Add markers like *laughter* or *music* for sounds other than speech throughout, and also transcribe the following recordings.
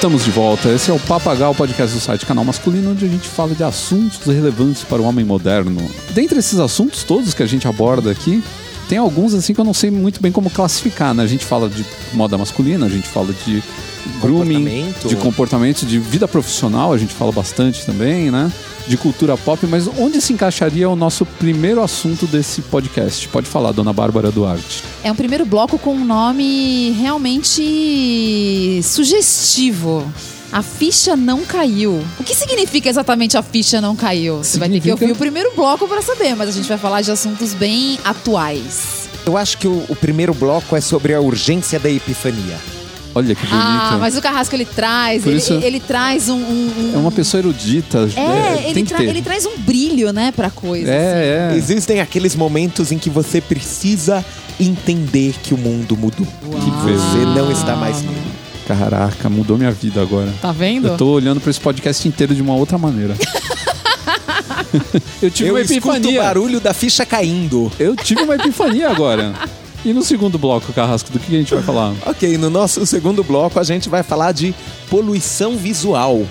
Estamos de volta. Esse é o Papagal, podcast do site Canal Masculino, onde a gente fala de assuntos relevantes para o homem moderno. Dentre esses assuntos todos que a gente aborda aqui, tem alguns assim que eu não sei muito bem como classificar, né? A gente fala de moda masculina, a gente fala de grooming, Comportamento. de comportamento, de vida profissional, a gente fala bastante também, né? De cultura pop, mas onde se encaixaria o nosso primeiro assunto desse podcast? Pode falar, dona Bárbara Duarte. É um primeiro bloco com um nome realmente sugestivo. A ficha não caiu. O que significa exatamente a ficha não caiu? Você vai ter que Significa- ouvir o primeiro bloco para saber, mas a gente vai falar de assuntos bem atuais. Eu acho que o, o primeiro bloco é sobre a urgência da epifania. Olha que bonito. Ah, mas o Carrasco ele traz, ele, isso- ele traz um, um- um- É uma pessoa erudita. É, tem ele, tra- ter. ele traz um brilho, né, pra coisa. assim. É, é. Existem aqueles momentos em que você precisa entender que o mundo mudou. Que você não está mais nele. Caraca, mudou minha vida agora. Tá vendo? Eu tô olhando pra esse podcast inteiro de uma outra maneira. *laughs* eu tive Eu uma escuto o epifania. barulho da ficha caindo. Eu tive uma epifania agora. *laughs* E no segundo bloco, Carrasco, do que a gente vai falar? *laughs* Ok, no nosso segundo bloco a gente vai falar de poluição visual.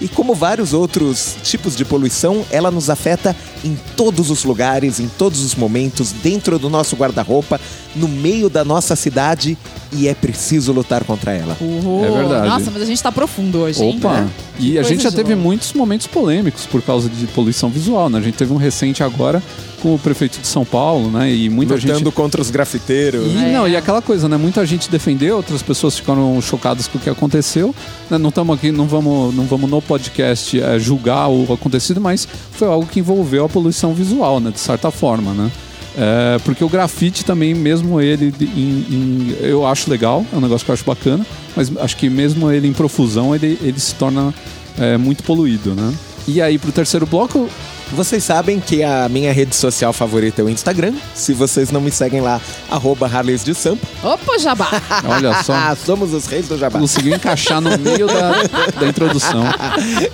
E como vários outros tipos de poluição, ela nos afeta em todos os lugares, em todos os momentos, dentro do nosso guarda-roupa, no meio da nossa cidade e é preciso lutar contra ela. Uhul. É verdade. Nossa, mas a gente tá profundo hoje, hein? Opa! E a gente já teve louco. muitos momentos polêmicos por causa de poluição visual, né? A gente teve um recente agora com o prefeito de São Paulo, né? E muita Lutando gente. contra os grafiteiros. E, É. não, e aquela coisa, né? Muita gente defendeu, outras pessoas ficaram chocadas com o que aconteceu. né? Não estamos aqui, não vamos, não vamos no podcast é, julgar o acontecido, mas foi algo que envolveu a poluição visual, né? De certa forma, né? É, porque o grafite também, mesmo ele em- em- eu acho legal, é um negócio que eu acho bacana, mas acho que mesmo ele em profusão, ele, ele se torna é, muito poluído, né? E aí, pro terceiro bloco, Vocês sabem que a minha rede social favorita é o Instagram. Se vocês não me seguem lá, arroba Harleys de Sampa. Opa, Jabá! *laughs* olha só, *laughs* Ah, somos os reis do Jabá. conseguiu encaixar no meio da, da introdução. *laughs*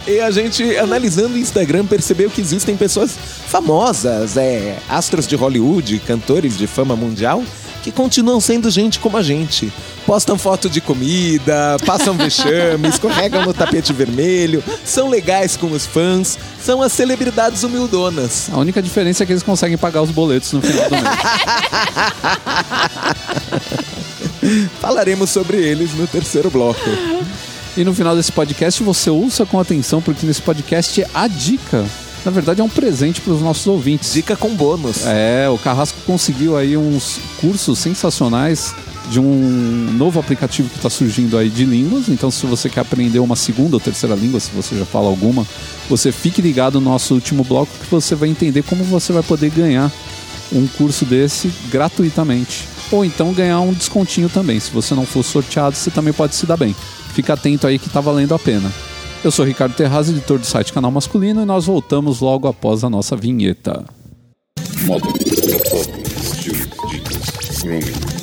E a gente, analisando o Instagram, percebeu que existem pessoas famosas, é, astros de Hollywood, cantores de fama mundial, que continuam sendo gente como a gente. Postam foto de comida, passam vexame, escorregam no tapete vermelho, são legais com os fãs, são as celebridades humildonas. A única diferença é que eles conseguem pagar os boletos no final do mês. *laughs* Falaremos sobre eles no terceiro bloco. E no final desse podcast você ouça com atenção, porque nesse podcast a dica, na verdade, é um presente para os nossos ouvintes. Dica com bônus. É, o Carrasco conseguiu aí uns cursos sensacionais de um novo aplicativo que está surgindo aí de línguas. Então, se você quer aprender uma segunda ou terceira língua, se você já fala alguma, você fique ligado no nosso último bloco que você vai entender como você vai poder ganhar um curso desse gratuitamente. Ou então ganhar um descontinho também. Se você não for sorteado, você também pode se dar bem. Fica atento aí que tá valendo a pena. Eu sou Ricardo Terraz, editor do site Canal Masculino, e nós voltamos logo após a nossa vinheta. Grooming,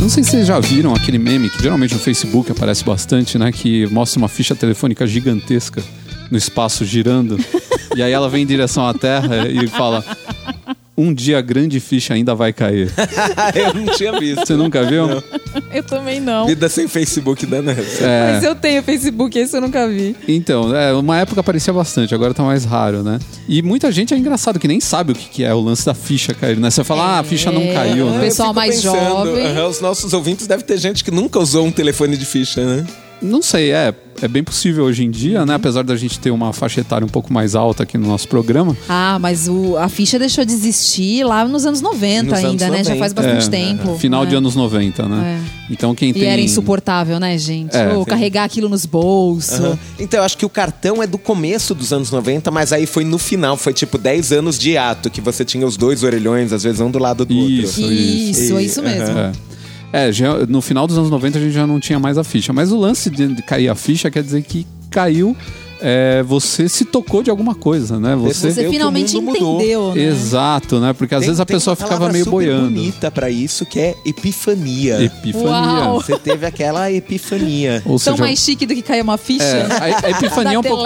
Não sei se vocês já viram aquele meme que geralmente no Facebook aparece bastante, né? Que mostra uma ficha telefônica gigantesca no espaço girando. *laughs* e aí ela vem em direção à Terra e fala: Um dia a grande ficha ainda vai cair. *laughs* eu não tinha visto. Você nunca viu? Eu também não. Vida sem Facebook da Nancy. É. Mas eu tenho Facebook, esse eu nunca vi. Então, é, uma época aparecia bastante, agora tá mais raro, né? E muita gente é engraçado que nem sabe o que, que é o lance da ficha cair, né? Você fala, ah, a ficha não É. caiu, O né? Eu pessoal mais jovem. aham, os nossos ouvintes devem ter gente que nunca usou um telefone de ficha, né? Não sei, é, é bem possível hoje em dia, né? Apesar da gente ter uma faixa etária um pouco mais alta aqui no nosso programa. Ah, mas o, a ficha deixou de existir lá nos anos 90 Nos ainda, anos né? Já 90. faz bastante É, tempo. Final de É. anos 90, né? Então quem E tem. era insuportável, né, gente? É, Ô, tem- carregar aquilo nos bolsos. Aham. Então, eu acho que o cartão é do começo dos anos 90, mas aí foi no final, foi tipo 10 anos de ato, que você tinha os dois orelhões, às vezes um do lado do Isso. outro. Isso, é isso mesmo. É. É, já- no final dos anos 90 a gente já não tinha mais a ficha. Mas o lance de, de cair a ficha quer dizer que caiu é, você se tocou de alguma coisa, né? Você. Você finalmente entendeu, né? Exato, né? Porque às Tem- vezes a pessoa ficava meio super boiando. bonita pra isso que é epifania. Epifania. Uau. Você teve aquela epifania. Ou Tão seja, mais chique do que cair uma ficha. é, a, a *laughs* epifania é um pouco.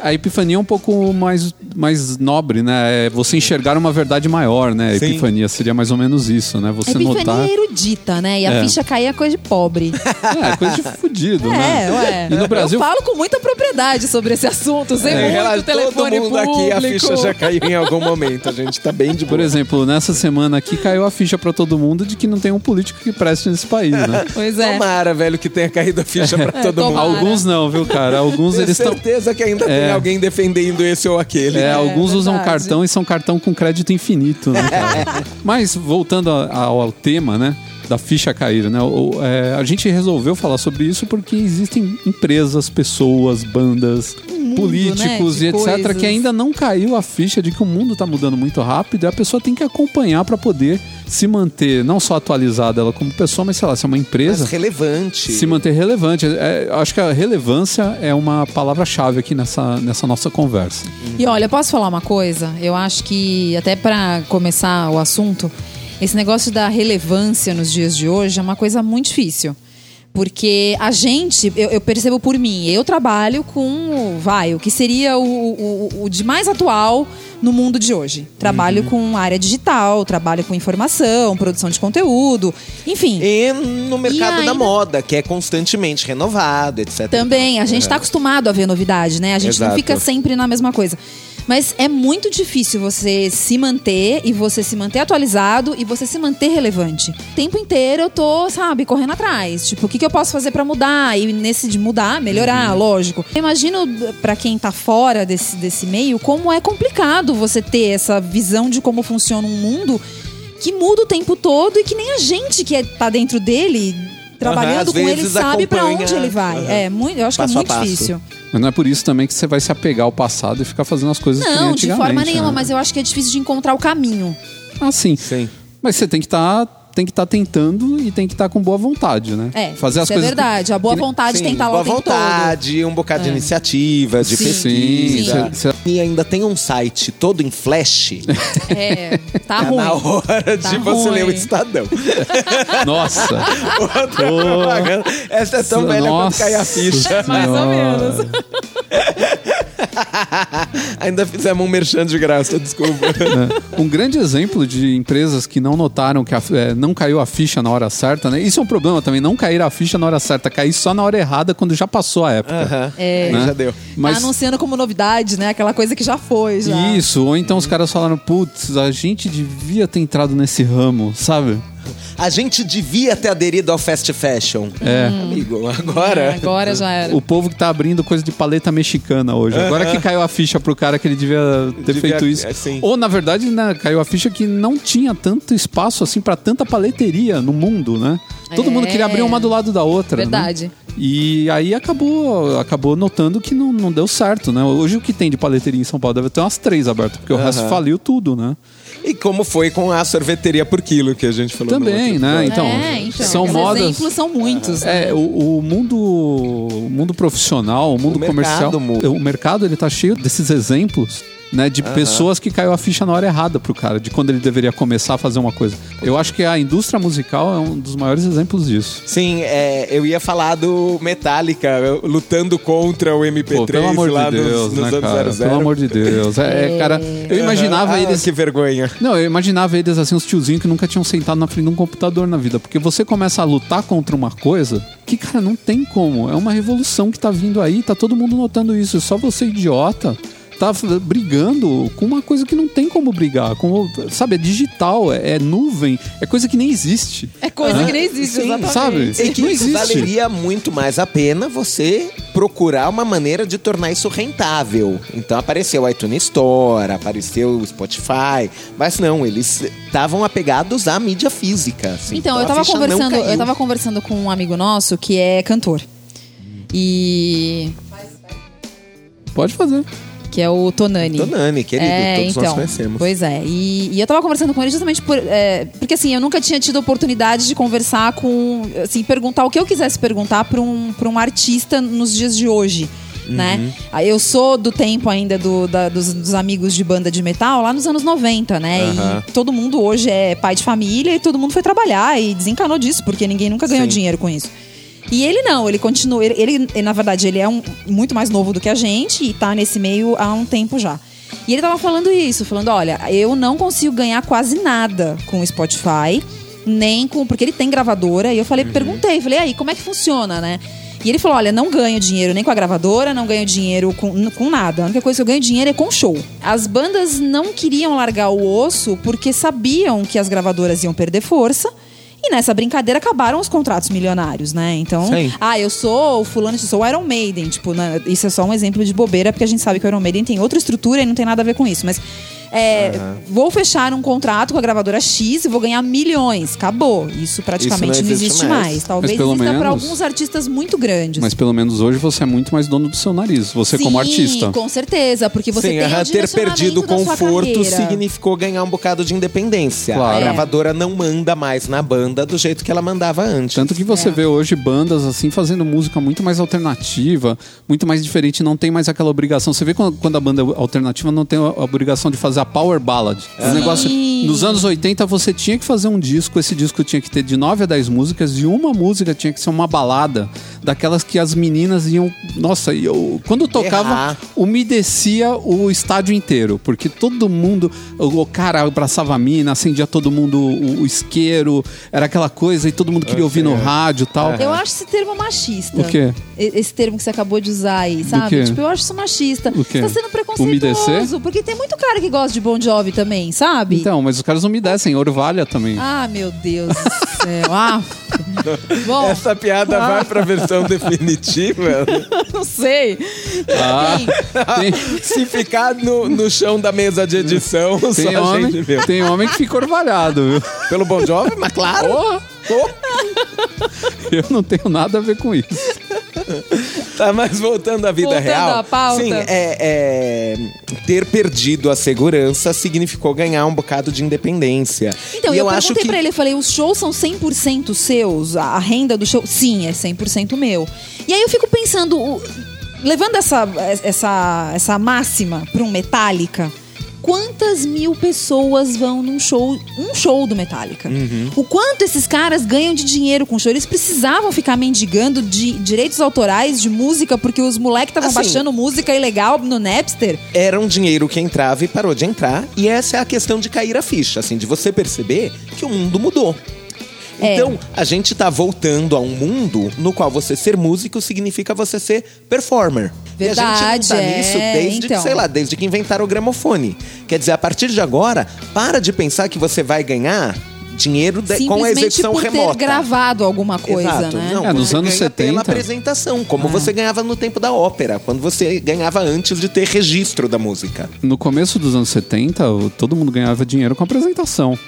A epifania é um pouco mais, mais nobre, né? É você enxergar uma verdade maior, né? Sim. epifania seria mais ou menos isso, né? Você epifania notar. é erudita, né? E a É. ficha cair é coisa de pobre. É, coisa de fudido, né? É, ué. E no Brasil. Eu falo com muita propriedade sobre esse assunto, sem É, muito relaxa, telefone todo mundo público. aqui, a ficha já caiu em algum momento. A gente tá bem de boa. Por exemplo, nessa semana aqui caiu a ficha pra todo mundo de que não tem um político que preste nesse país, né? *laughs* Pois é. Tomara, velho, que tenha caído a ficha pra todo mundo. tomara. Alguns não, viu, cara? Alguns Tenho eles estão. certeza que ainda tem É. alguém defendendo esse ou aquele. É, alguns usam cartão e são cartão com crédito infinito, né? *laughs* Mas voltando ao, ao tema, né? Da ficha cair, né? o- é, a gente resolveu falar sobre isso porque existem empresas, pessoas, bandas, políticos né, e de etc. coisas. que ainda não caiu a ficha de que o mundo tá mudando muito rápido e a pessoa tem que acompanhar para poder se manter, não só atualizada ela como pessoa, mas sei lá, se é uma empresa. Mas relevante. Se manter relevante. É, acho que a relevância é uma palavra-chave aqui nessa, nessa nossa conversa. E olha, posso falar uma coisa? Eu acho que, até pra começar o assunto, esse negócio da relevância nos dias de hoje é uma coisa muito difícil. Porque a gente, eu, eu percebo por mim, eu trabalho com, vai, o que seria o, o, o de mais atual no mundo de hoje. Trabalho com área digital, trabalho com informação, produção de conteúdo, enfim. E no mercado ainda- da moda, que é constantemente renovado, etc. Também, a gente está acostumado a ver novidade, né? A gente não Exato. fica sempre na mesma coisa. Mas é muito difícil você se manter e você se manter atualizado e você se manter relevante. O tempo inteiro eu tô, sabe, correndo atrás. Tipo, o que, que eu posso fazer pra mudar? E nesse de mudar, melhorar, lógico. Eu imagino pra quem tá fora desse, desse meio como é complicado você ter essa visão de como funciona um mundo que muda o tempo todo e que nem a gente que é, tá dentro dele. Trabalhando às com ele sabe pra acompanha, onde ele vai. aham. É, muito, eu acho Passo que é muito difícil. Mas não é por isso também que você vai se apegar ao passado e ficar fazendo as coisas que nem Não, de forma nenhuma, né? mas eu acho que é difícil de encontrar o caminho. Ah, sim. Sim. Mas você tem que estar tem que estar tentando e tem que estar com boa vontade, né? É, Fazer as isso é coisas verdade. A boa que vontade Sim, tem que estar lá boa vontade, um bocado de É. iniciativa, de Sim. pesquisa. Sim, cê- E ainda tem um site todo em flash. todo. É, tá *laughs* Tá ruim. na hora Tá de você ler o. Estadão. *laughs* Nossa! *laughs* Outra propaganda. Essa é tão velha quanto Nossa cair a ficha. Mais ou menos. *laughs* Ainda fizemos um merchan de graça, desculpa. Um grande exemplo de empresas que não notaram que a- é, não caiu a ficha na hora certa, né? Isso é um problema também, não cair a ficha na hora certa, cair só na hora errada quando já passou a época. Aham. É. Aí Né? já deu. Mas Tá anunciando como novidade, né? Aquela coisa que já foi, já. isso, ou então os caras falaram, putz, a gente devia ter entrado nesse ramo, sabe? A gente devia ter aderido ao fast fashion. É. Amigo, agora. É, agora já era. O povo que tá abrindo coisa de paleta mexicana hoje. Agora que caiu a ficha pro cara que ele devia ter Devia- feito isso. é, sim. Ou, na verdade, né, caiu a ficha que não tinha tanto espaço assim pra tanta paleteria no mundo, né? Todo É. mundo queria abrir uma do lado da outra. né? Verdade. E aí acabou, acabou notando que não, não deu certo, né? Hoje o que tem de paleteria em São Paulo deve ter umas três abertas, porque o resto faliu tudo, né? E como foi com a sorveteria por quilo que a gente falou no Também, outro né? Então, é, então. são modas- exemplos são muitos. né? É, o, o mundo, o mundo profissional, o mundo O mercado comercial, muda. o mercado ele tá cheio desses exemplos, né, de pessoas que caiu a ficha na hora errada pro cara, de quando ele deveria começar a fazer uma coisa. Eu acho que a indústria musical é um dos maiores exemplos disso. Sim, é, eu ia falar do Metallica lutando contra o MP3 Pô, pelo amor lá de nos, Deus, nos né, anos cara? 00. Pelo amor de Deus. É, é, cara, eu imaginava Ah, eles Que vergonha. Não, eu imaginava eles assim, os tiozinhos que nunca tinham sentado na frente de um computador na vida. Porque você começa a lutar contra uma coisa que, cara, não tem como. É uma revolução que tá vindo aí, tá todo mundo notando isso. Só você, idiota, tá brigando com uma coisa que não tem como brigar. Com, sabe, é digital, é, é nuvem, é coisa que nem existe. É coisa que nem existe, Sim, exatamente. sabe? E que Não existe. valeria muito mais a pena você procurar uma maneira de tornar isso rentável. Então apareceu o iTunes Store, apareceu o Spotify, mas não, eles estavam apegados à mídia física. assim. Então, eu a tava conversando, eu tava conversando com um amigo nosso que é cantor. E Pode fazer. Que é o Tonani. Tonani, querido, É, todos então, nós conhecemos. Pois é. E, e eu tava conversando com ele justamente por, é, porque assim, eu nunca tinha tido oportunidade de conversar com, assim, perguntar o que eu quisesse perguntar para um, pra um artista nos dias de hoje. né? Aí Eu sou do tempo ainda do, da- dos, dos amigos de banda de metal, lá nos anos 90, né? Aham. E todo mundo hoje é pai de família e todo mundo foi trabalhar e desencanou disso, porque ninguém nunca ganhou Sim. dinheiro com isso. E ele não, ele continua. Ele, ele- na verdade, ele é um, muito mais novo do que a gente e tá nesse meio há um tempo já. E ele tava falando isso, falando: olha, eu não consigo ganhar quase nada com o Spotify, nem com. Porque ele tem gravadora. E eu falei, perguntei, falei, aí, como é que funciona, né? E ele falou: olha, não ganho dinheiro nem com a gravadora, não ganho dinheiro com, com nada. A única coisa que eu ganho dinheiro é com show. As bandas não queriam largar o osso porque sabiam que as gravadoras iam perder força. E nessa brincadeira acabaram os contratos milionários, né? Então, Sim. ah, eu sou o fulano, eu sou o Iron Maiden. Tipo, né, isso é só um exemplo de bobeira, porque a gente sabe que o Iron Maiden tem outra estrutura e não tem nada a ver com isso. Mas é, vou fechar um contrato com a gravadora X e vou ganhar milhões. Acabou. Isso praticamente Isso não não existe existe mais. mais. Talvez exista para menos- alguns artistas muito grandes. Mas pelo menos hoje você é muito mais dono do seu nariz. Você Sim, como artista. com certeza, porque você Sim, tem o ter perdido conforto significou ganhar um bocado de independência. Claro. A É. gravadora não manda mais na banda do jeito que ela mandava antes. Tanto que você É. vê hoje bandas assim fazendo música muito mais alternativa, muito mais diferente, não tem mais aquela obrigação. Você vê quando, a banda é alternativa não tem a obrigação de fazer a power ballad. O negócio nos anos 80 você tinha que fazer um disco, esse disco tinha que ter de 9 a 10 músicas e uma música tinha que ser uma balada, daquelas que as meninas iam, nossa, eu quando tocava Errar. umedecia o estádio inteiro, porque todo mundo, o, o cara abraçava a mina, acendia todo mundo o, o isqueiro, era aquela coisa e todo mundo queria ouvir no rádio e tal. Eu acho esse termo machista. O quê? E- Esse termo que você acabou de usar aí, sabe? quê? Tipo, eu acho isso machista. O quê? Você tá sendo preconceituoso. Umedecer? Porque tem muito cara que gosta de Bon Jovi também, sabe? Então, mas os caras umedecem, Orvalha também. Ah, meu Deus do céu. Ah. *laughs* Bom, Essa piada vai pra versão definitiva. *laughs* não sei. Ah, Tem- tem, Se ficar no, no chão da mesa de edição, tem só a homem, tem homem que fica orvalhado, viu? Pelo Bon Jovi, mas claro. Porra, Oh, *laughs* eu não tenho nada a ver com isso. tá, mas voltando à vida Voltando real. à pauta. Sim, é, é, ter perdido a segurança significou ganhar um bocado de independência. Então, e eu, eu acho perguntei que pra ele, eu falei, os shows são 100% seus? A renda do show? Sim, é 100% meu. E aí eu fico pensando, levando essa, essa, essa máxima pra um Metallica, quantas mil pessoas vão num show, um show do Metallica? Uhum. O quanto esses caras ganham de dinheiro com o show? Eles precisavam ficar mendigando de direitos autorais de música porque os moleques estavam Assim, baixando música ilegal no Napster? era um dinheiro que entrava e parou de entrar. E essa é a questão de cair a ficha, assim, de você perceber que o mundo mudou. É. Então, a gente tá voltando a um mundo no qual você ser músico significa você ser performer. E a gente não Verdade, tá é, nisso desde, então. sei lá, desde que inventaram o gramofone. Quer dizer, a partir de agora, para de pensar que você vai ganhar dinheiro de- com a Simplesmente execução por remota. ter gravado alguma coisa, Exato. né? Não, É, nos anos ganha pela 70. apresentação, como você ganhava no tempo da ópera, quando você ganhava antes de ter registro da música. No começo dos anos 70, o- todo mundo ganhava dinheiro com apresentação.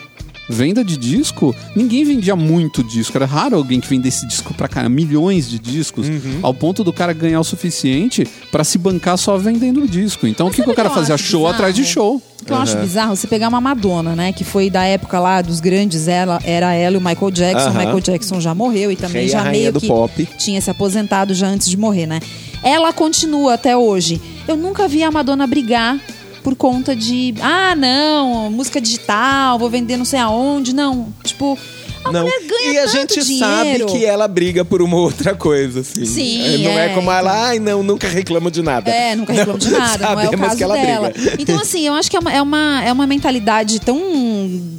Venda de disco, ninguém vendia muito disco. Era raro alguém que vendesse disco pra cá, milhões de discos, Uhum. ao ponto do cara ganhar o suficiente pra se bancar só vendendo o disco. Então o que, que o cara o fazia? Show bizarro? atrás de show. O que eu acho bizarro, você pegar uma Madonna, né? Que foi da época lá dos grandes, ela, era ela e o Michael Jackson. O Aham. Michael Jackson já morreu e também Rei já meio que pop. tinha se aposentado já antes de morrer, né? Ela continua até hoje. Eu nunca vi a Madonna brigar por conta de, ah, não, música digital, vou vender não sei aonde. Não, tipo, a não. mulher ganha e a gente dinheiro. sabe que ela briga por uma outra coisa, assim. Sim, Não é, é, como então. ela, ai, não, nunca reclamo de nada. É, nunca *laughs* reclamo de *laughs* nada, não é o sabemos caso que ela dela. briga. Então, assim, eu acho que é uma, é, uma, é uma mentalidade tão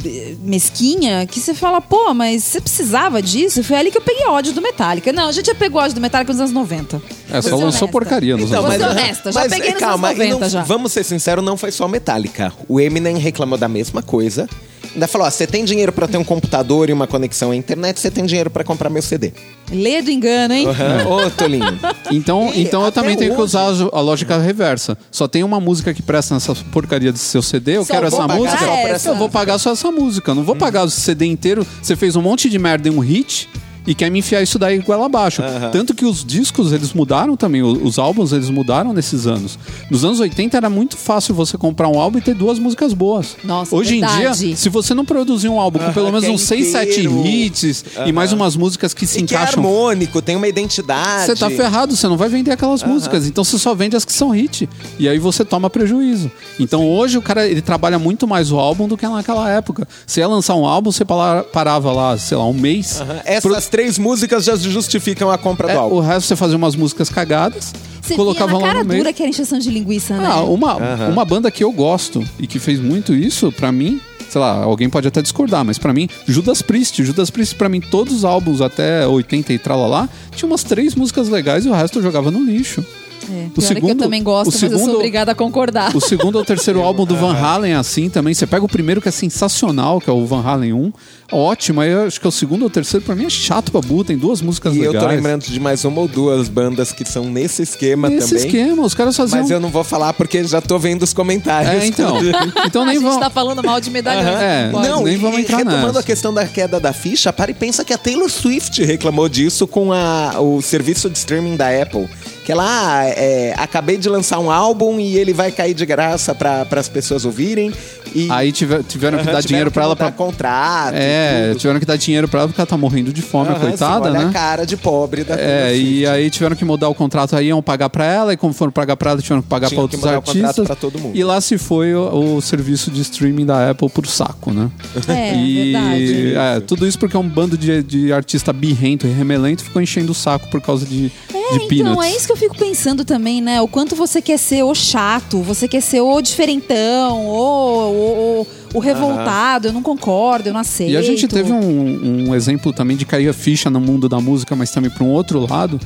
eh, mesquinha que você fala, pô, mas você precisava disso? Foi ali que eu peguei ódio do Metallica. Não, a gente já pegou ódio do Metallica nos anos 90. É, só lançou honesta. porcaria nos Então, anos Vou ser 90. honesta, já peguei nos calma, anos e 90 não- já. Vamos ser sinceros, não foi só Metallica. O Eminem reclamou da mesma coisa. Ainda falou: ó, você tem dinheiro pra ter um computador e uma conexão à internet, você tem dinheiro pra comprar meu CD. Lê do engano, hein? Aham. Ô, Tolinho. Então, E então eu também tenho que usar a lógica reversa. Só tem uma música que presta nessa porcaria do seu CD, eu Só quero essa música. essa. Eu vou pagar só essa música. Não vou pagar o CD inteiro. Você fez um monte de merda em um hit e quer me enfiar isso daí goela abaixo. Tanto que os discos, eles mudaram também, os álbuns, eles mudaram nesses anos. Nos anos 80 era muito fácil você comprar um álbum e ter duas músicas boas. Nossa, Hoje em verdade. dia, se você não produzir um álbum com Aham, pelo menos uns 6, 7 inteiro. hits e mais umas músicas que se E que é encaixam harmônico, tem uma identidade. você tá ferrado, você não vai vender aquelas músicas. Então você só vende as que são hit. E aí você toma prejuízo. Então hoje o cara ele trabalha muito mais o álbum do que naquela época. Você ia lançar um álbum, você parava lá, sei lá, um mês. Essas três músicas já justificam a compra É, do o álbum. resto você fazia umas músicas cagadas, Você colocava via na lá cara no meio. dura que era encheção de linguiça, né? Ah, uma, uma banda que eu gosto e que fez muito isso, pra mim, sei lá, alguém pode até discordar, mas pra mim, Judas Priest. Judas Priest, pra mim, todos os álbuns até 80 e tralalá, tinha umas três músicas legais e o resto eu jogava no lixo. É, O pior é que eu segundo- também gosto, o mas eu segundo- sou obrigada a concordar. O segundo ou terceiro *laughs* álbum do Van Halen é assim também. Você pega o primeiro que é sensacional, que é o Van Halen 1. Ótimo, aí eu acho que é o segundo ou terceiro, pra mim é chato pra burro, tem duas músicas E eu legais. tô lembrando de mais uma ou duas bandas que são nesse esquema Esse também. esquema, os caras faziam... Mas eu não vou falar porque já tô vendo os comentários. É, então. *laughs* Então a nem gente vão... tá falando mal de medalhão. É, Pode. Não, nem e, vamos e entrar retomando nessa. a questão da queda da ficha, para e pensa que a Taylor Swift reclamou disso com a, o serviço de streaming da Apple. Que ela, ah, é, acabei de lançar um álbum e ele vai cair de graça para as pessoas ouvirem. E Aí tiver- tiveram que dar tiveram dinheiro pra ela mudar pra... contrato. É, tudo. tiveram que dar dinheiro pra ela porque ela tá morrendo de fome, Aham, coitada, assim, né? a cara de pobre da É, e aí tiveram que mudar o contrato aí, iam pagar pra ela, e como foram pagar pra ela, tiveram que pagar que outros mudar o contrato artistas. pra todo mundo. E lá se foi o, o serviço de streaming da Apple pro saco, né? É, e verdade. é, tudo isso porque um bando de, de artista birrento e remelento ficou enchendo o saco por causa de, É, de peanuts. então, é isso que eu fico pensando também, né? O quanto você quer ser o chato, você quer ser o diferentão, o, o, o- o revoltado, eu não concordo, eu não aceito. E a gente teve um, um exemplo também de cair a ficha no mundo da música, mas também para um outro lado,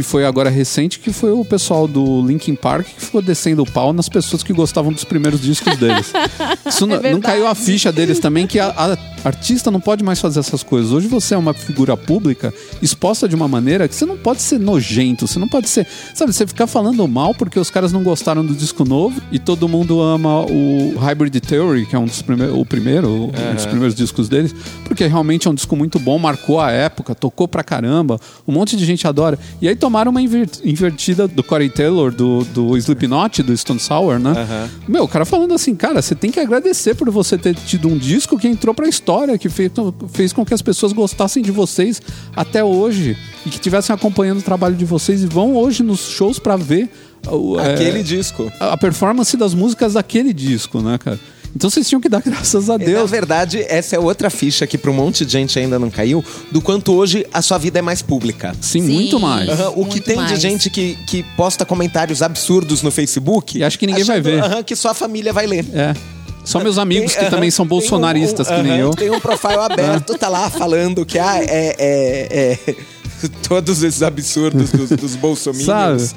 que foi agora recente, que foi o pessoal do Linkin Park que ficou descendo o pau nas pessoas que gostavam dos primeiros discos deles. *laughs* Isso não, não caiu a ficha deles também, que a, a artista não pode mais fazer essas coisas. Hoje você é uma figura pública exposta de uma maneira que você não pode ser nojento, você não pode ser. Sabe, você ficar falando mal porque os caras não gostaram do disco novo e todo mundo ama o Hybrid Theory, que é um dos primeiros, o primeiro, um dos primeiros discos deles, porque realmente é um disco muito bom, marcou a época, tocou pra caramba, um monte de gente adora. E aí tomaram uma inver- invertida do Corey Taylor, do, do Slipknot, do Stone Sour, né? Meu, o cara falando assim, cara, você tem que agradecer por você ter tido um disco que entrou pra história, que fez, fez com que as pessoas gostassem de vocês até hoje e que estivessem acompanhando o trabalho de vocês e vão hoje nos shows pra ver o, é, Aquele disco. a performance das músicas daquele disco, né, cara? Então vocês tinham que dar graças a E, Na Deus. verdade, essa é outra ficha que para um monte de gente ainda não caiu, do quanto hoje a sua vida é mais pública. Sim, Sim. muito mais. O que Muito tem de mais. gente que, que posta comentários absurdos no Facebook. E acha que ninguém vai ver. que só a família vai ler. É. Só meus amigos Tem, que também aham, são tem um- bolsonaristas, um- que nem eu. Tem um profile aberto, tá lá falando que ah, é, é, é *laughs* todos esses absurdos dos, dos bolsominions. Sabe?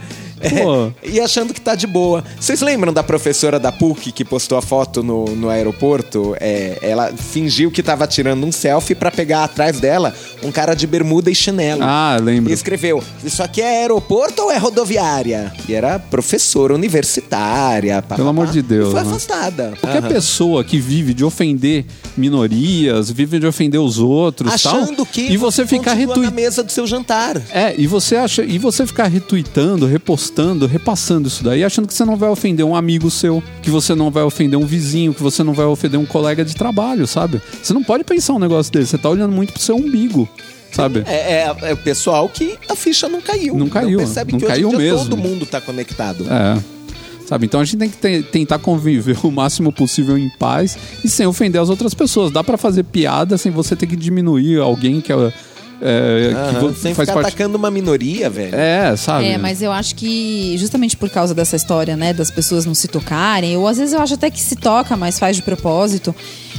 É, e achando que tá de boa. Vocês lembram da professora da PUC que postou a foto no, no aeroporto? É, ela fingiu que tava tirando um selfie pra pegar atrás dela um cara de bermuda e chinelo. Ah, lembro. E escreveu: Isso aqui é aeroporto ou é rodoviária? E era professora universitária. pá, Pelo pá, amor pá. de Deus, E foi né? afastada. Qualquer Aham. pessoa que vive de ofender minorias, vive de ofender os outros, Achando tal, que e você ficar continua na mesa do seu jantar. É, e você acha, e você ficar retweetando, repostando, repassando isso daí, achando que você não vai ofender um amigo seu, que você não vai ofender um vizinho, que você não vai ofender um colega de trabalho, sabe? Você não pode pensar um negócio desse, você tá olhando muito pro seu umbigo, sabe? É, é- é o pessoal que a ficha não caiu. Não caiu, percebe não que caiu hoje mesmo. todo mundo tá conectado. É. Sabe? Então a gente tem que te- tentar conviver o máximo possível em paz e sem ofender as outras pessoas. Dá pra fazer piada sem você ter que diminuir alguém que, é, é, que Aham, vo- sem faz ficar parte. atacando uma minoria, velho. É, sabe? É, mas eu acho que justamente por causa dessa história, né, das pessoas não se tocarem, ou às vezes eu acho até que se toca, mas faz de propósito.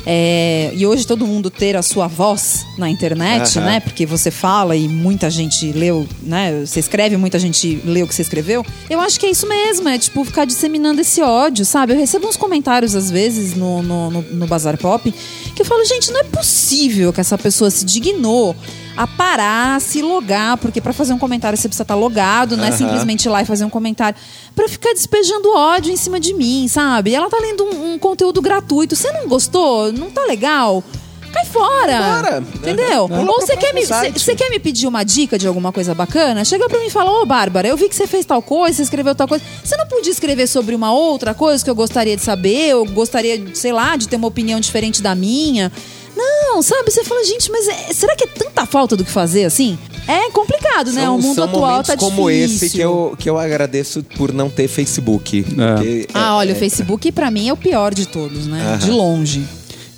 É, e hoje todo mundo ter a sua voz na internet, Aham. né? Porque você fala e muita gente leu, né? Você escreve, muita gente lê o que você escreveu. Eu acho que é isso mesmo, é tipo ficar disseminando esse ódio, sabe? Eu recebo uns comentários às vezes no, no, no, no Bazar Pop que eu falo, gente, não é possível que essa pessoa se dignou a parar, se logar, porque pra fazer um comentário você precisa estar logado, não é simplesmente ir lá e fazer um comentário, Pra ficar despejando ódio em cima de mim, sabe? E ela tá lendo um, um conteúdo gratuito, você não gostou? Não tá legal? cai fora. Fora. Entendeu? Pula Ou você quer, me, site. você quer me pedir uma dica de alguma coisa bacana? Chega pra mim e fala, ô Bárbara, eu vi que você fez tal coisa, você escreveu tal coisa. Você não podia escrever sobre uma outra coisa que eu gostaria de saber, eu gostaria, sei lá, de ter uma opinião diferente da minha? Não, sabe? Você fala, gente, mas é- será que é tanta falta do que fazer assim? É complicado, né? São- O mundo são atual tá como difícil. esse que eu, que eu agradeço por não ter Facebook. Porque, Ah, é, olha, o Facebook pra mim é o pior de todos, né? Aham. De longe.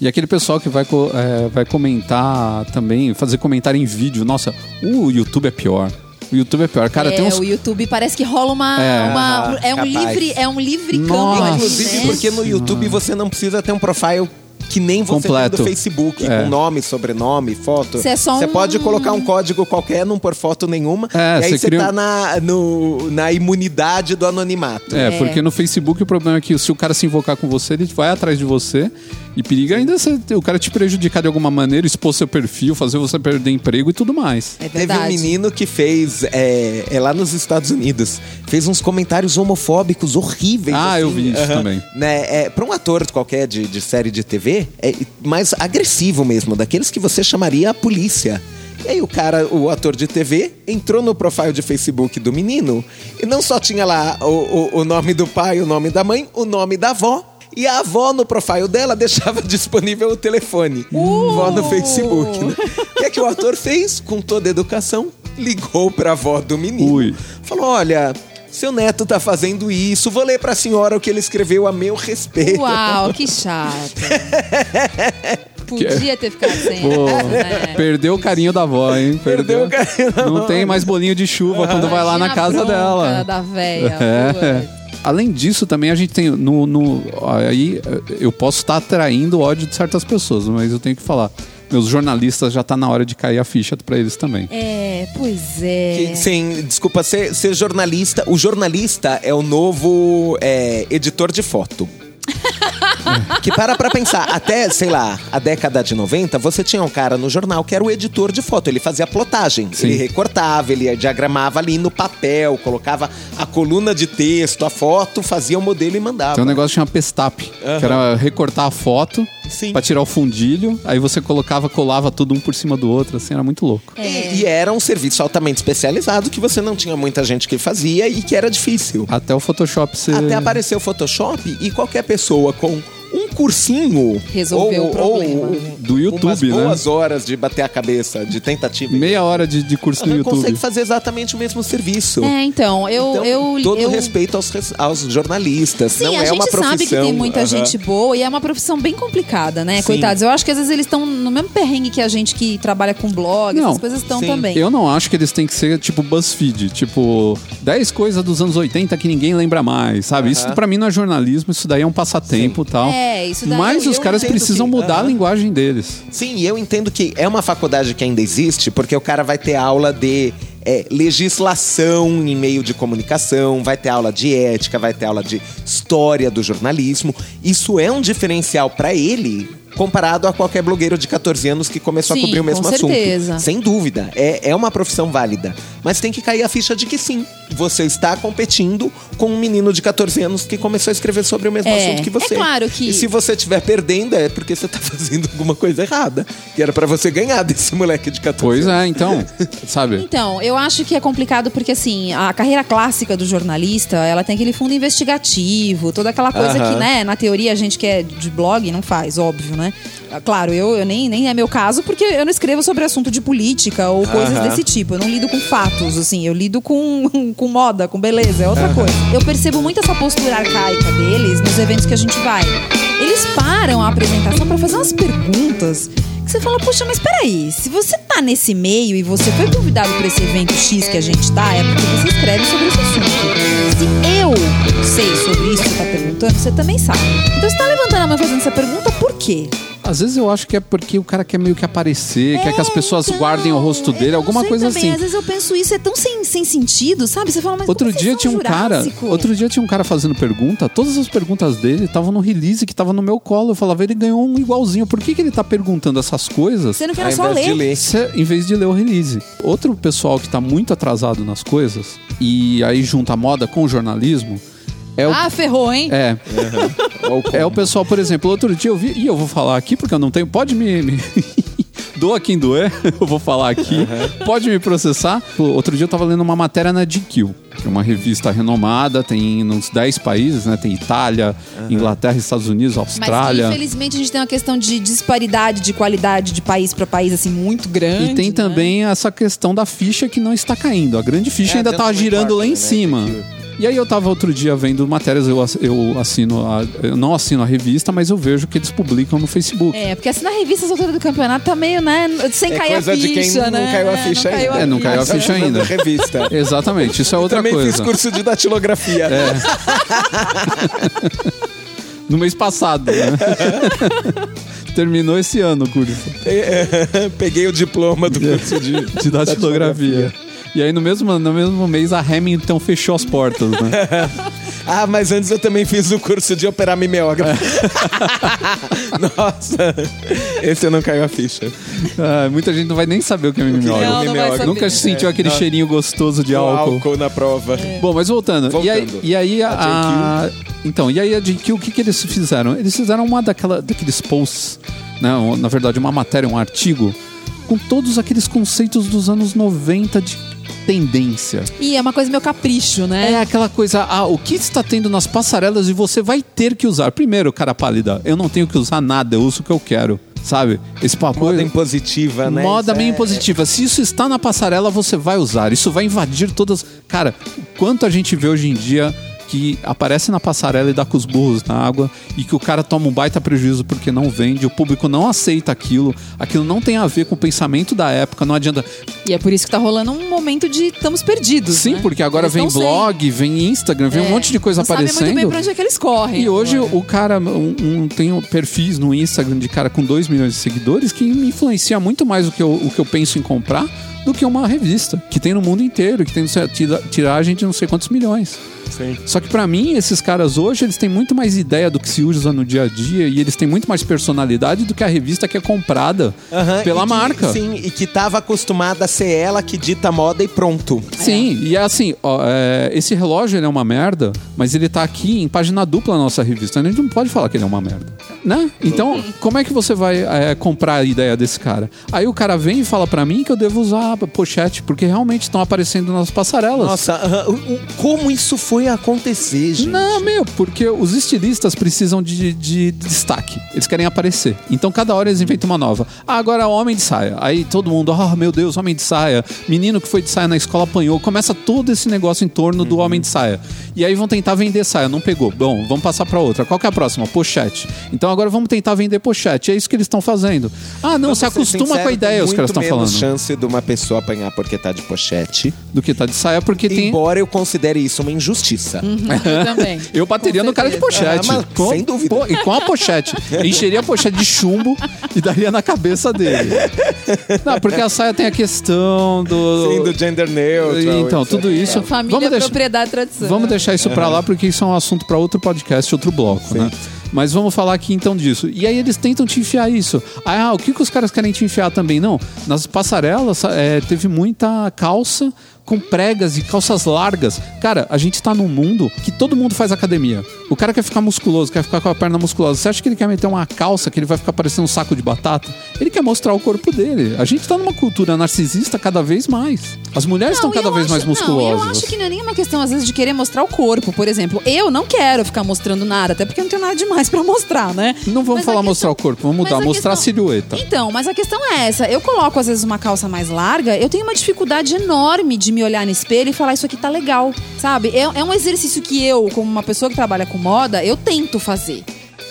E aquele pessoal que vai, é, vai comentar também, fazer comentário em vídeo. Nossa, o YouTube é pior. O YouTube é pior. Cara, é, tem uns. o YouTube parece que rola uma. É. uma- é um capaz. livre, é um livre campo. Nossa. ali, Inclusive né? porque no YouTube você não precisa ter um profile que nem você Completo. tem do Facebook, É. com nome, sobrenome, foto. Você é um- pode colocar um código qualquer, não por foto nenhuma. É, e aí você cria tá na, no- na imunidade do anonimato. É, É. porque no Facebook o problema é que se o cara se invocar com você, ele vai atrás de você e periga ainda você- o cara te prejudicar de alguma maneira, expor seu perfil, fazer você perder emprego e tudo mais. É Teve verdade. um menino que fez, é, é lá nos Estados Unidos, fez uns comentários homofóbicos horríveis. Ah, eu vi isso também. Né, é, pra um ator qualquer de, de série de TV, é mais agressivo mesmo, daqueles que você chamaria a polícia. E aí o cara, o ator de TV, entrou no profile de Facebook do menino e não só tinha lá o, o, o nome do pai, o nome da mãe, o nome da avó. E a avó no profile dela *laughs* deixava disponível o telefone. Vó no Facebook, né? O que é que o ator fez? Com toda a educação, ligou pra avó do menino. Ui. Falou: olha. Seu neto tá fazendo isso, vou ler pra senhora o que ele escreveu a meu respeito. Uau, *laughs* que chato. *laughs* Podia ter ficado sem Pô, essa, né? perdeu o carinho da avó, hein? Perdeu o carinho da Não avó. tem mais bolinho de chuva quando vai lá na casa bronca dela. da véia. É. Além disso, também a gente tem no, no- aí eu posso estar atraindo o ódio de certas pessoas, mas eu tenho que falar. Meus jornalistas já tá na hora de cair a ficha pra eles também. É, pois é. Que, Sim, desculpa, ser, ser jornalista. O jornalista é o novo é, editor de foto. *laughs* *laughs* que para pra pensar, até, sei lá, a década de 90, você tinha um cara no jornal que era o editor de foto. Ele fazia plotagem. Sim. Ele recortava, ele diagramava ali no papel, colocava a coluna de texto, a foto, fazia o modelo e mandava. Tem um negócio que chama Pestap, que era recortar a foto Sim. pra tirar o fundilho, aí você colocava, colava tudo um por cima do outro, assim, era muito louco. E, e era um serviço altamente especializado que você não tinha muita gente que fazia e que era difícil. Até o Photoshop ser... Até apareceu o Photoshop e qualquer pessoa com um cursinho Resolveu ou, o problema. ou Do YouTube, umas né? boas horas de bater a cabeça, de tentativa. Meia hora de, de curso no YouTube. consegue fazer exatamente o mesmo serviço. É, então, eu. Então, eu todo eu... respeito aos, aos jornalistas. Sim, não a é gente uma profissão. sabe que tem muita aham. gente boa e é uma profissão bem complicada, né? Sim. Coitados. Eu acho que às vezes eles estão no mesmo perrengue que a gente que trabalha com blog, Não, essas coisas estão também. Eu não acho que eles têm que ser tipo BuzzFeed, tipo 10 coisas dos anos 80 que ninguém lembra mais, sabe? Isso pra mim não é jornalismo, isso daí é um passatempo e tal. É, isso daí Mas eu- os eu caras precisam que- mudar a linguagem deles. Sim, e eu entendo que é uma faculdade que ainda existe, porque o cara vai ter aula de é, legislação em meio de comunicação, vai ter aula de ética, vai ter aula de história do jornalismo. Isso é um diferencial pra ele. Comparado a qualquer blogueiro de 14 anos que começou Sim, a cobrir o mesmo com assunto. certeza. Sem dúvida. É, é uma profissão válida. Mas tem que cair a ficha de que sim. Você está competindo com um menino de 14 anos que começou a escrever sobre o mesmo É, assunto que você. é claro que- E se você estiver perdendo, é porque você está *laughs* fazendo alguma coisa errada. Que era pra você ganhar desse moleque de 14 Pois anos. é, então, *laughs* sabe? Então, eu acho que é complicado porque, assim, a carreira clássica do jornalista, ela tem aquele fundo investigativo, toda aquela coisa Aham. que, né, na teoria a gente que é de blog não faz, óbvio, né? Ah, Claro, eu, eu nem, nem é meu caso porque eu não escrevo sobre assunto de política ou coisas Aham. desse tipo. Eu não lido com fatos, assim, eu lido com, *laughs* com moda, com beleza, é outra coisa. Eu percebo muito essa postura arcaica deles nos eventos que a gente vai. Eles param a apresentação pra fazer umas perguntas que você fala, poxa, mas peraí, se você tá nesse meio e você foi convidado pra esse evento X que a gente tá, é porque você escreve sobre esse assunto. Se eu sei sobre isso que você tá perguntando, você também sabe. Então você tá levantando a mão fazendo essa pergunta, por quê? Às vezes eu acho que é porque o cara quer meio que aparecer, quer que as pessoas então, guardem o rosto eu dele, alguma sei coisa também. assim. Às vezes eu penso isso, é tão sem, sem sentido, sabe? Você fala, mas Outro dia tinha um cara, outro dia tinha um cara fazendo pergunta, todas as perguntas dele estavam no release que tava no meu colo. Eu falava, ele ganhou um igualzinho. Por que, que ele tá perguntando essas coisas? Você não quer só ler. ler. Se- em vez de ler o release. Outro pessoal que tá muito atrasado nas coisas, e aí junta a moda com o jornalismo, É o, Ah, ferrou, hein? é, *laughs* é o pessoal, por exemplo, outro dia eu vi, e eu vou falar aqui porque eu não tenho, pode me... me... *laughs* Doa quem doer, *laughs* eu vou falar aqui. Pode me processar. Outro dia eu tava lendo uma matéria na GQ, que é uma revista renomada, tem uns 10 países, né? Tem Itália, Inglaterra, Estados Unidos, Mas Austrália. infelizmente a gente tem uma questão de disparidade de qualidade de país pra país assim muito grande. E tem né? também essa questão da ficha que não está caindo. A grande ficha É, ainda tá do girando lá em né, cima. daquilo. E aí eu tava outro dia vendo matérias, eu, eu assino a, eu não assino a revista, mas eu vejo que eles publicam no Facebook. É, porque assim na revista alturas do campeonato tá meio, né, sem É cair a ficha, de quem não né? caiu a ficha não caiu ainda. É, não caiu a ficha ainda. Revista. *laughs* Exatamente, isso é outra Também coisa. fiz curso de datilografia. *laughs* No mês passado, né? *laughs* Terminou esse ano o curso Peguei o diploma do curso de, de datilografia. E aí no mesmo, no mesmo mês a Hamilton fechou as portas, né? *laughs* Ah, mas antes eu também fiz o curso de operar mimeógrafo. *laughs* Nossa, esse não caiu a ficha. Ah, muita gente não vai nem saber o que é Não, mimeógrafo. não mimeógrafo. Nunca sentiu aquele cheirinho gostoso de O álcool. álcool na prova. Bom, mas voltando. E aí, Voltando. e aí a, A Então, e aí a GQ, o que, que eles fizeram? Eles fizeram uma daquela, daqueles posts, né? na verdade, uma matéria, um artigo, com todos aqueles conceitos dos anos 90 de tendência. E é uma coisa meio capricho, né? É aquela coisa, ah, o que está tendo nas passarelas e você vai ter que usar. Primeiro, cara pálida, eu não tenho que usar nada, eu uso o que eu quero, sabe? Esse papo... Moda impositiva, né? Moda bem é- impositiva. Se isso está na passarela, você vai usar. Isso vai invadir todas. Cara, quanto a gente vê hoje em dia que aparece na passarela e dá com os burros na água e que o cara toma um baita prejuízo porque não vende, o público não aceita aquilo, aquilo não tem a ver com o pensamento da época, não adianta. E é por isso que tá rolando um momento de estamos perdidos. Sim, né? porque agora Eles vem blog, vem Instagram, vem um É, monte de coisa não sabem muito bem aparecendo. pra onde é que eles correm. E hoje agora. o cara um, um- tem um perfis no Instagram de cara com 2 milhões de seguidores que me influencia muito mais o que eu, o que eu penso em comprar do que uma revista que tem no mundo inteiro, que tem tiragem de não sei quantos milhões. Sim. Só que pra mim, esses caras hoje, eles têm muito mais ideia do que se usa no dia a dia e eles têm muito mais personalidade do que a revista que é comprada Aham, pela que- marca. Sim, e que tava acostumada a ser ela que dita moda e pronto. Sim, e é assim, ó, é, esse relógio ele é uma merda, mas ele tá aqui em página dupla na nossa revista. A gente não pode falar que ele é uma merda. Né? Então, como é que você vai é, comprar a ideia desse cara? Aí o cara vem e fala pra mim que eu devo usar pochete, porque realmente estão aparecendo nas passarelas. Nossa, como isso foi acontecer, gente? Não, meu, porque os estilistas precisam de, de destaque. Eles querem aparecer. Então, cada hora eles inventam uma nova. Ah, agora homem de saia. Aí todo mundo, oh meu Deus, homem de saia. Menino que foi de saia na escola apanhou. Começa todo esse negócio em torno do homem de saia. E aí vão tentar vender saia. Não pegou. Bom, vamos passar pra outra. Qual que é a próxima? Pochete. Então agora vamos tentar vender pochete. É isso que eles estão fazendo. Ah, não, se acostuma sincero, com a ideia, tem os caras estão falando. chance de uma pessoa apanhar porque tá de pochete. Do que tá de saia, porque tem. Embora eu considere isso uma injustiça. Eu também. *laughs* Eu bateria Com no cara de certeza. pochete. Ah, mas com, sem dúvida. pô, e com a pochete. *laughs* Encheria a pochete de chumbo e daria na cabeça dele. Não, porque a saia tem a questão do. Sim, do gender neutral. Então, etc. tudo isso. Família, vamos deixar, propriedade, tradição. vamos deixar isso pra lá, porque isso é um assunto pra outro podcast, outro bloco, né? Mas vamos falar aqui então disso. E aí eles tentam te enfiar isso. Ah, o que, que os caras querem te enfiar também? Não, nas passarelas é, teve muita calça com pregas e calças largas. Cara, a gente tá num mundo que todo mundo faz academia. O cara quer ficar musculoso, quer ficar com a perna musculosa. Você acha que ele quer meter uma calça que ele vai ficar parecendo um saco de batata? Ele quer mostrar o corpo dele. A gente tá numa cultura narcisista cada vez mais. As mulheres estão cada vez acho- mais musculosas. Não, eu acho que não é nenhuma questão, às vezes, de querer mostrar o corpo. Por exemplo, eu não quero ficar mostrando nada, até porque eu não tenho nada demais pra mostrar, né? Não vamos Mas a falar questão- mostrar o corpo, vamos mudar, mostrar a silhueta. Então, mas a questão é essa. Eu coloco, às vezes, uma calça mais larga, eu tenho uma dificuldade enorme de me olhar no espelho e falar isso aqui tá legal, sabe? É, é um exercício que eu, como uma pessoa que trabalha com moda, eu tento fazer.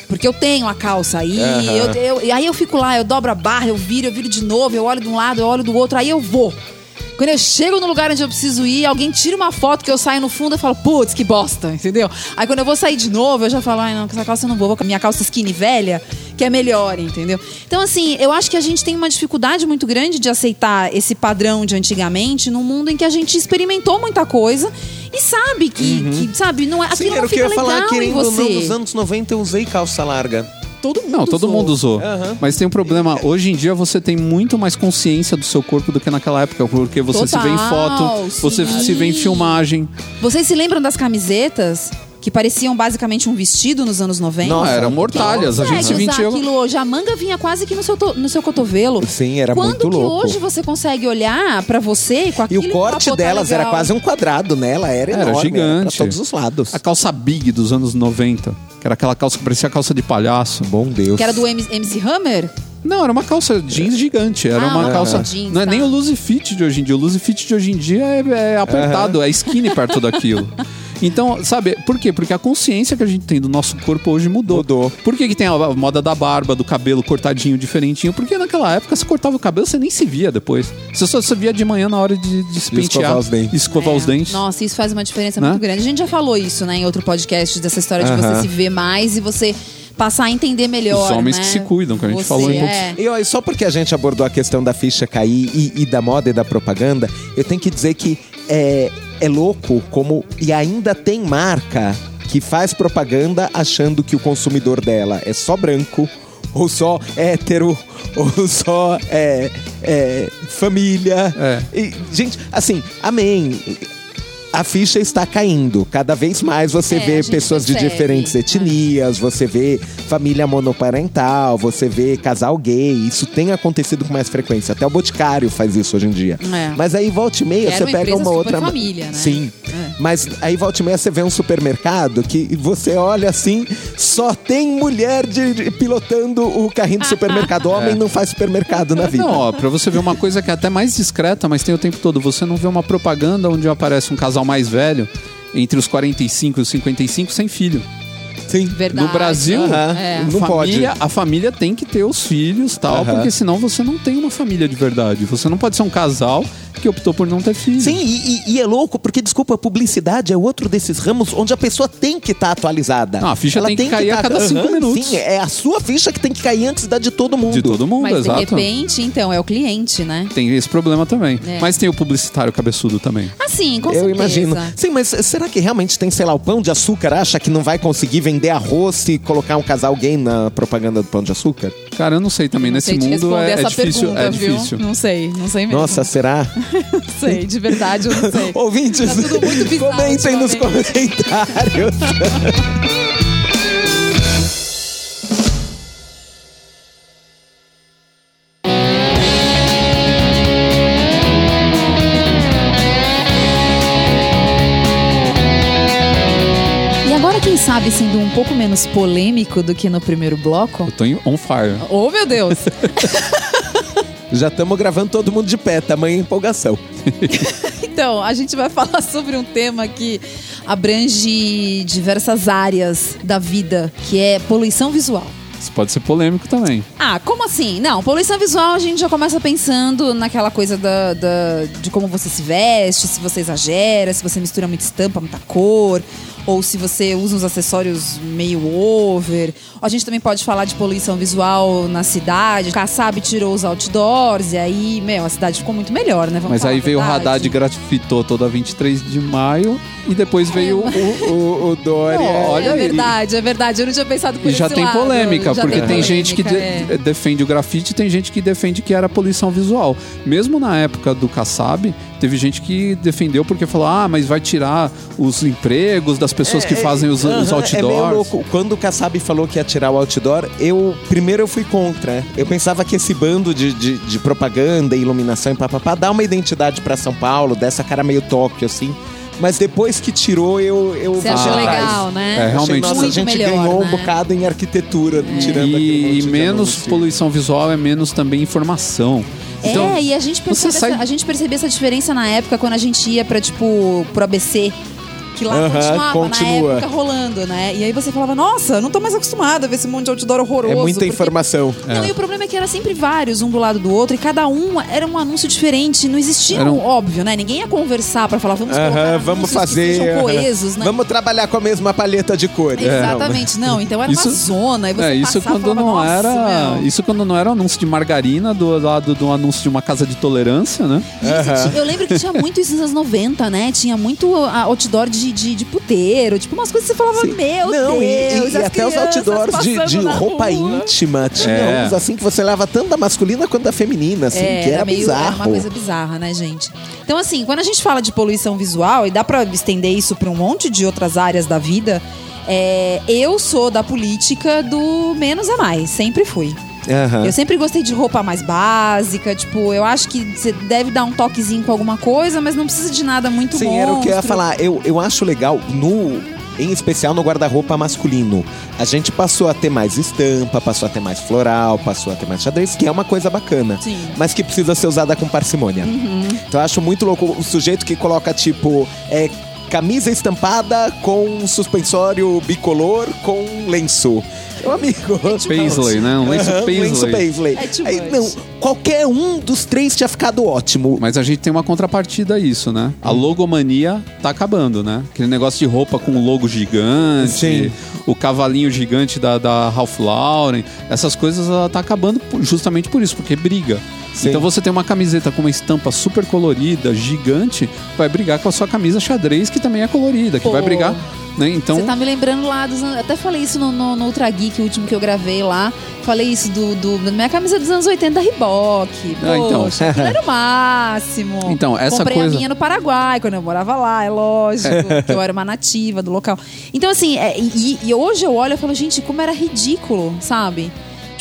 Porque eu tenho a calça aí, Aham. eu, eu- e aí eu fico lá, eu dobro a barra, eu viro, eu viro de novo, eu olho de um lado, eu olho do outro, aí eu vou. Quando eu chego no lugar onde eu preciso ir, alguém tira uma foto que eu saio no fundo e falo, putz, que bosta, entendeu? Aí quando eu vou sair de novo, eu já falo, ai não, com essa calça eu não vou, vou com a minha calça skinny velha, que é melhor, entendeu? Então, assim, eu acho que a gente tem uma dificuldade muito grande de aceitar esse padrão de antigamente num mundo em que a gente experimentou muita coisa e sabe que, que, sabe, não é, Sim, aquilo era não o que eu ia falar, legal em querendo você. não, nos anos 90 eu usei calça larga. Todo mundo Não, todo usou. mundo usou. Aham. Mas tem um problema. Hoje em dia você tem muito mais consciência do seu corpo do que naquela época, porque você se vê em Total, foto, você sim. se vê em filmagem. Vocês se lembram das camisetas que pareciam basicamente um vestido nos anos 90. Não, eram mortalhas. A gente se usar ventia. aquilo hoje. A manga vinha quase que no seu, to- no seu cotovelo. Sim, era Quando muito que louco. hoje você consegue olhar pra você com E aquilo o e corte falar, "Pô, tá delas era legal." quase um quadrado, né? Ela era, Era enorme, gigante. pra todos os lados. A calça Big dos anos 90, que era aquela calça que parecia calça de palhaço. Bom Deus. Que era do M- MC Hammer? Não, era uma calça jeans gigante. Era Ah, uma uma calça. jeans, não é tá. nem o loose fit de hoje em dia. O loose fit de hoje em dia é, é apertado, é skinny perto daquilo. *laughs* Então, sabe, por quê? Porque a consciência que a gente tem do nosso corpo hoje mudou. Mudou. Por que, que tem a moda da barba, do cabelo cortadinho, diferentinho? Porque naquela época você cortava o cabelo, você nem se via depois. Você só se via de manhã na hora de, de se De pentear. escovar os dentes. e escovar É. os dentes. Nossa, isso faz uma diferença Né? muito grande. A gente já falou isso, né, em outro podcast, dessa história de Aham. você se ver mais e você passar a entender melhor. Os homens né? que se cuidam, que a gente Você, falou em é. E ó, e só porque a gente abordou a questão da ficha cair e, e da moda e da propaganda, eu tenho que dizer que é, é louco como. E ainda tem marca que faz propaganda achando que o consumidor dela é só branco, ou só hétero, *laughs* ou só é, é, família. É. E, gente, assim, amém. A ficha está caindo. Cada vez mais você É, vê pessoas de percebe. diferentes etnias, você vê família monoparental, você vê casal gay. Isso tem acontecido com mais frequência. Até o Boticário faz isso hoje em dia. É. Mas aí volta e meia você pega uma outra. família, né? Sim. É. Mas aí volta e meia você vê um supermercado que você olha assim, só tem mulher de, de- pilotando o carrinho do *laughs* supermercado. Homem não faz supermercado na vida. Não, ó, pra você ver uma coisa que é até mais discreta, mas tem o tempo todo. Você não vê uma propaganda onde aparece um casal mais velho, entre os 45 e os 55, sem filho. Sim. Verdade. No Brasil, Aham. É. Não família, pode. a família tem que ter os filhos tal, porque senão você não tem uma família de verdade. Você não pode ser um casal que optou por não ter filho. Sim, e, e- e é louco, porque, desculpa, a publicidade é outro desses ramos onde a pessoa tem que estar atualizada. Não, a ficha tem que cair a tá- cada cinco Aham, minutos. Sim, é a sua ficha que tem que cair antes da de todo mundo. De todo mundo, Mas exato. de repente, então, é o cliente, né? Tem esse problema também. É. Mas tem o publicitário cabeçudo também. Assim, com Eu certeza. imagino. Sim, mas será que realmente tem, sei lá, o pão de açúcar acha que não vai conseguir vender arroz e colocar um casal gay na propaganda do pão de açúcar? Cara, eu não sei também. Não Nesse sei te mundo responder é, é essa difícil. pergunta, é viu? difícil. Não sei, não sei mesmo. Nossa, será? *laughs* não sei, de verdade eu não sei. *laughs* Ouvintes, Tá tudo muito bizarro comentem nos ultimamente. comentários. *laughs* menos polêmico do que no primeiro bloco. Eu tô em on fire. Oh, meu Deus! *laughs* Já estamos gravando todo mundo de pé, tamanha empolgação. *laughs* Então, a gente vai falar sobre um tema que abrange diversas áreas da vida, que é poluição visual. Isso pode ser polêmico também. Ah, como assim? Não, poluição visual a gente já começa pensando naquela coisa da, da- de como você se veste, se você exagera, se você mistura muita estampa, muita cor, ou se você usa uns acessórios meio over. A gente também pode falar de poluição visual na cidade. Kassab tirou os outdoors e aí, meu, a cidade ficou muito melhor, né? Vamos Mas aí veio o. Haddad e gratifitou toda 23 de maio e depois veio o. O, o Dória. Não, olha é aí. verdade, é verdade. Eu não tinha pensado por E já tem lado. polêmica, Já porque tem, gente que de- polêmica, é. defende o grafite e tem gente que defende que era poluição visual. Mesmo na época do Kassab, teve gente que defendeu porque falou: ah, mas vai tirar os empregos das pessoas que fazem os, os Aham, É meio outdoors. louco. Quando o Kassab falou que ia tirar o outdoor, eu primeiro eu fui contra. Eu pensava que esse bando de, de, de propaganda, iluminação e papapá dá uma identidade pra São Paulo, dessa cara meio Tóquio, assim. Mas depois que tirou, eu. eu Você achou atrás. legal, né? É, Achei, realmente. nossa, a gente melhor, ganhou né? um bocado em arquitetura, tirando aquele E, e menos anúncio. poluição visual é menos também informação. Então, é, e a gente, percebe sai- essa, a gente percebia essa diferença na época quando a gente ia pra, tipo, pro ABC. Que lá continuava continua. na época rolando, né? E aí você falava, nossa, eu não tô mais acostumada a ver esse monte de outdoor horroroso. É muita porque- informação. Não, e o problema é que era sempre vários, um do lado do outro, e cada um era um anúncio diferente. Não existia, Era um- óbvio, né? Ninguém ia conversar pra falar, vamos colocar Aham, vamos fazer. coesos, né? Vamos trabalhar com a mesma paleta de cores. Exatamente, não. Então era Isso- uma zona. E você É, isso passava quando falava, não "Nossa, era. meu." Isso quando não era anúncio de margarina do lado do anúncio de uma casa de tolerância, né? Isso, Eu lembro que tinha muito isso nos anos 90, né? Tinha muito ah, outdoor de de, de, de puteiro, tipo umas coisas que você falava, Sim. meu Não, e- e, Deus. e as até os outdoors de, de roupa rua. íntima. Tinha É. uns assim que você leva tanto da masculina quanto da feminina, assim, É, que era, meio, bizarro. Era uma coisa bizarra, né, gente? Então, assim, quando a gente fala de poluição visual, e dá pra estender isso pra um monte de outras áreas da vida, é, eu sou da política do menos é mais, sempre fui. Aham. Eu sempre gostei de roupa mais básica, tipo, eu acho que você deve dar um toquezinho com alguma coisa, mas não precisa de nada muito Sim, monstro. era o que eu ia falar. Eu, eu acho legal no. Em especial no guarda-roupa masculino. A gente passou a ter mais estampa, passou a ter mais floral, passou a ter mais xadrez, que é uma coisa bacana. Sim. Mas que precisa ser usada com parcimônia. Então eu acho muito louco o sujeito que coloca, tipo, é, camisa estampada com suspensório bicolor com lenço. Meu amigo. Paisley, né? Um lenço Paisley. lenço Paisley. É too Aí, much. não, qualquer um dos três tinha ficado ótimo. Mas a gente tem uma contrapartida a isso, né? A logomania tá acabando, né? Aquele negócio de roupa com logo gigante, Sim. o cavalinho gigante da, da Ralph Lauren, essas coisas ela tá acabando por- justamente por isso, porque briga. Sim. Então você tem uma camiseta com uma estampa super colorida, gigante, vai brigar com a sua camisa xadrez, que também é colorida, que Pô. vai brigar, né? Então, Você tá me lembrando lá dos anos. Até falei isso no, no, no Ultra Geek, o último que eu gravei lá. Falei isso do, do- da minha camisa dos anos 80 da Reebok. Ah, então. Era o máximo. Então, essa Comprei coisa- a minha no Paraguai, quando eu morava lá, é lógico. que eu era uma nativa do local. Então, assim, é, e, e hoje eu olho e falo, gente, como era ridículo, sabe?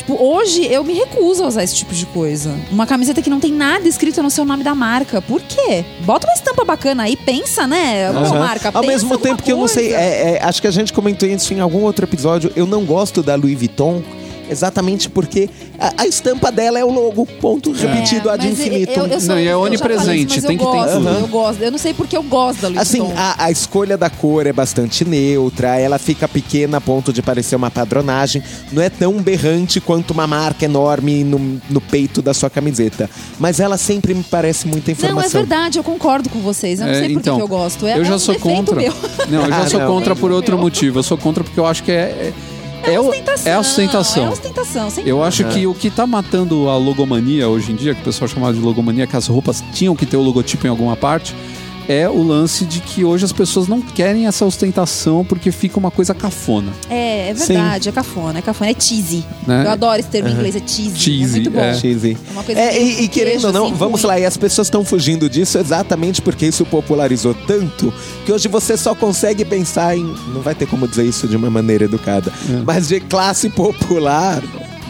Tipo, hoje eu me recuso a usar esse tipo de coisa. Uma camiseta que não tem nada escrito no seu nome da marca. Por quê? Bota uma estampa bacana aí, pensa, né? Aham. marca, Ao mesmo tempo que eu não sei, é- é, acho que a gente comentou isso em algum outro episódio. Eu não gosto da Louis Vuitton. Exatamente porque a, a estampa dela é o logo, ponto repetido ad É, mas infinitum. eu- eu sou- Não, e é onipresente, isso, tem eu que ter gosto, tudo. Eu gosto. Eu não sei porque eu gosto da Louis Assim, a, a escolha da cor é bastante neutra, ela fica pequena a ponto de parecer uma padronagem. Não é tão berrante quanto uma marca enorme no, no peito da sua camiseta. Mas ela sempre me parece muita Não, é informação. verdade, eu concordo com vocês. Eu não É, sei por que então, que eu gosto. É, eu já é um sou contra. meu. Não, eu já Ah, sou não. contra por outro Meu. motivo. Eu sou contra porque eu acho que é. É, é, ostentação. é a ostentação. É ostentação, Eu acho que o que tá matando a logomania hoje em dia, que o pessoal chamava de logomania, que as roupas tinham que ter o logotipo em alguma parte, é o lance de que hoje as pessoas não querem essa ostentação porque fica uma coisa cafona. É, é verdade, é cafona, é cafona, é cheesy. Né? Eu adoro esse termo em inglês, é cheesy. é Cheesy, muito bom. é. Cheesy. É uma coisa É, que e, e querendo queijo, ou não, assim, vamos ruim. lá, e as pessoas estão fugindo disso exatamente porque isso popularizou tanto que hoje você só consegue pensar em. Não vai ter como dizer isso de uma maneira educada, É. mas de classe popular.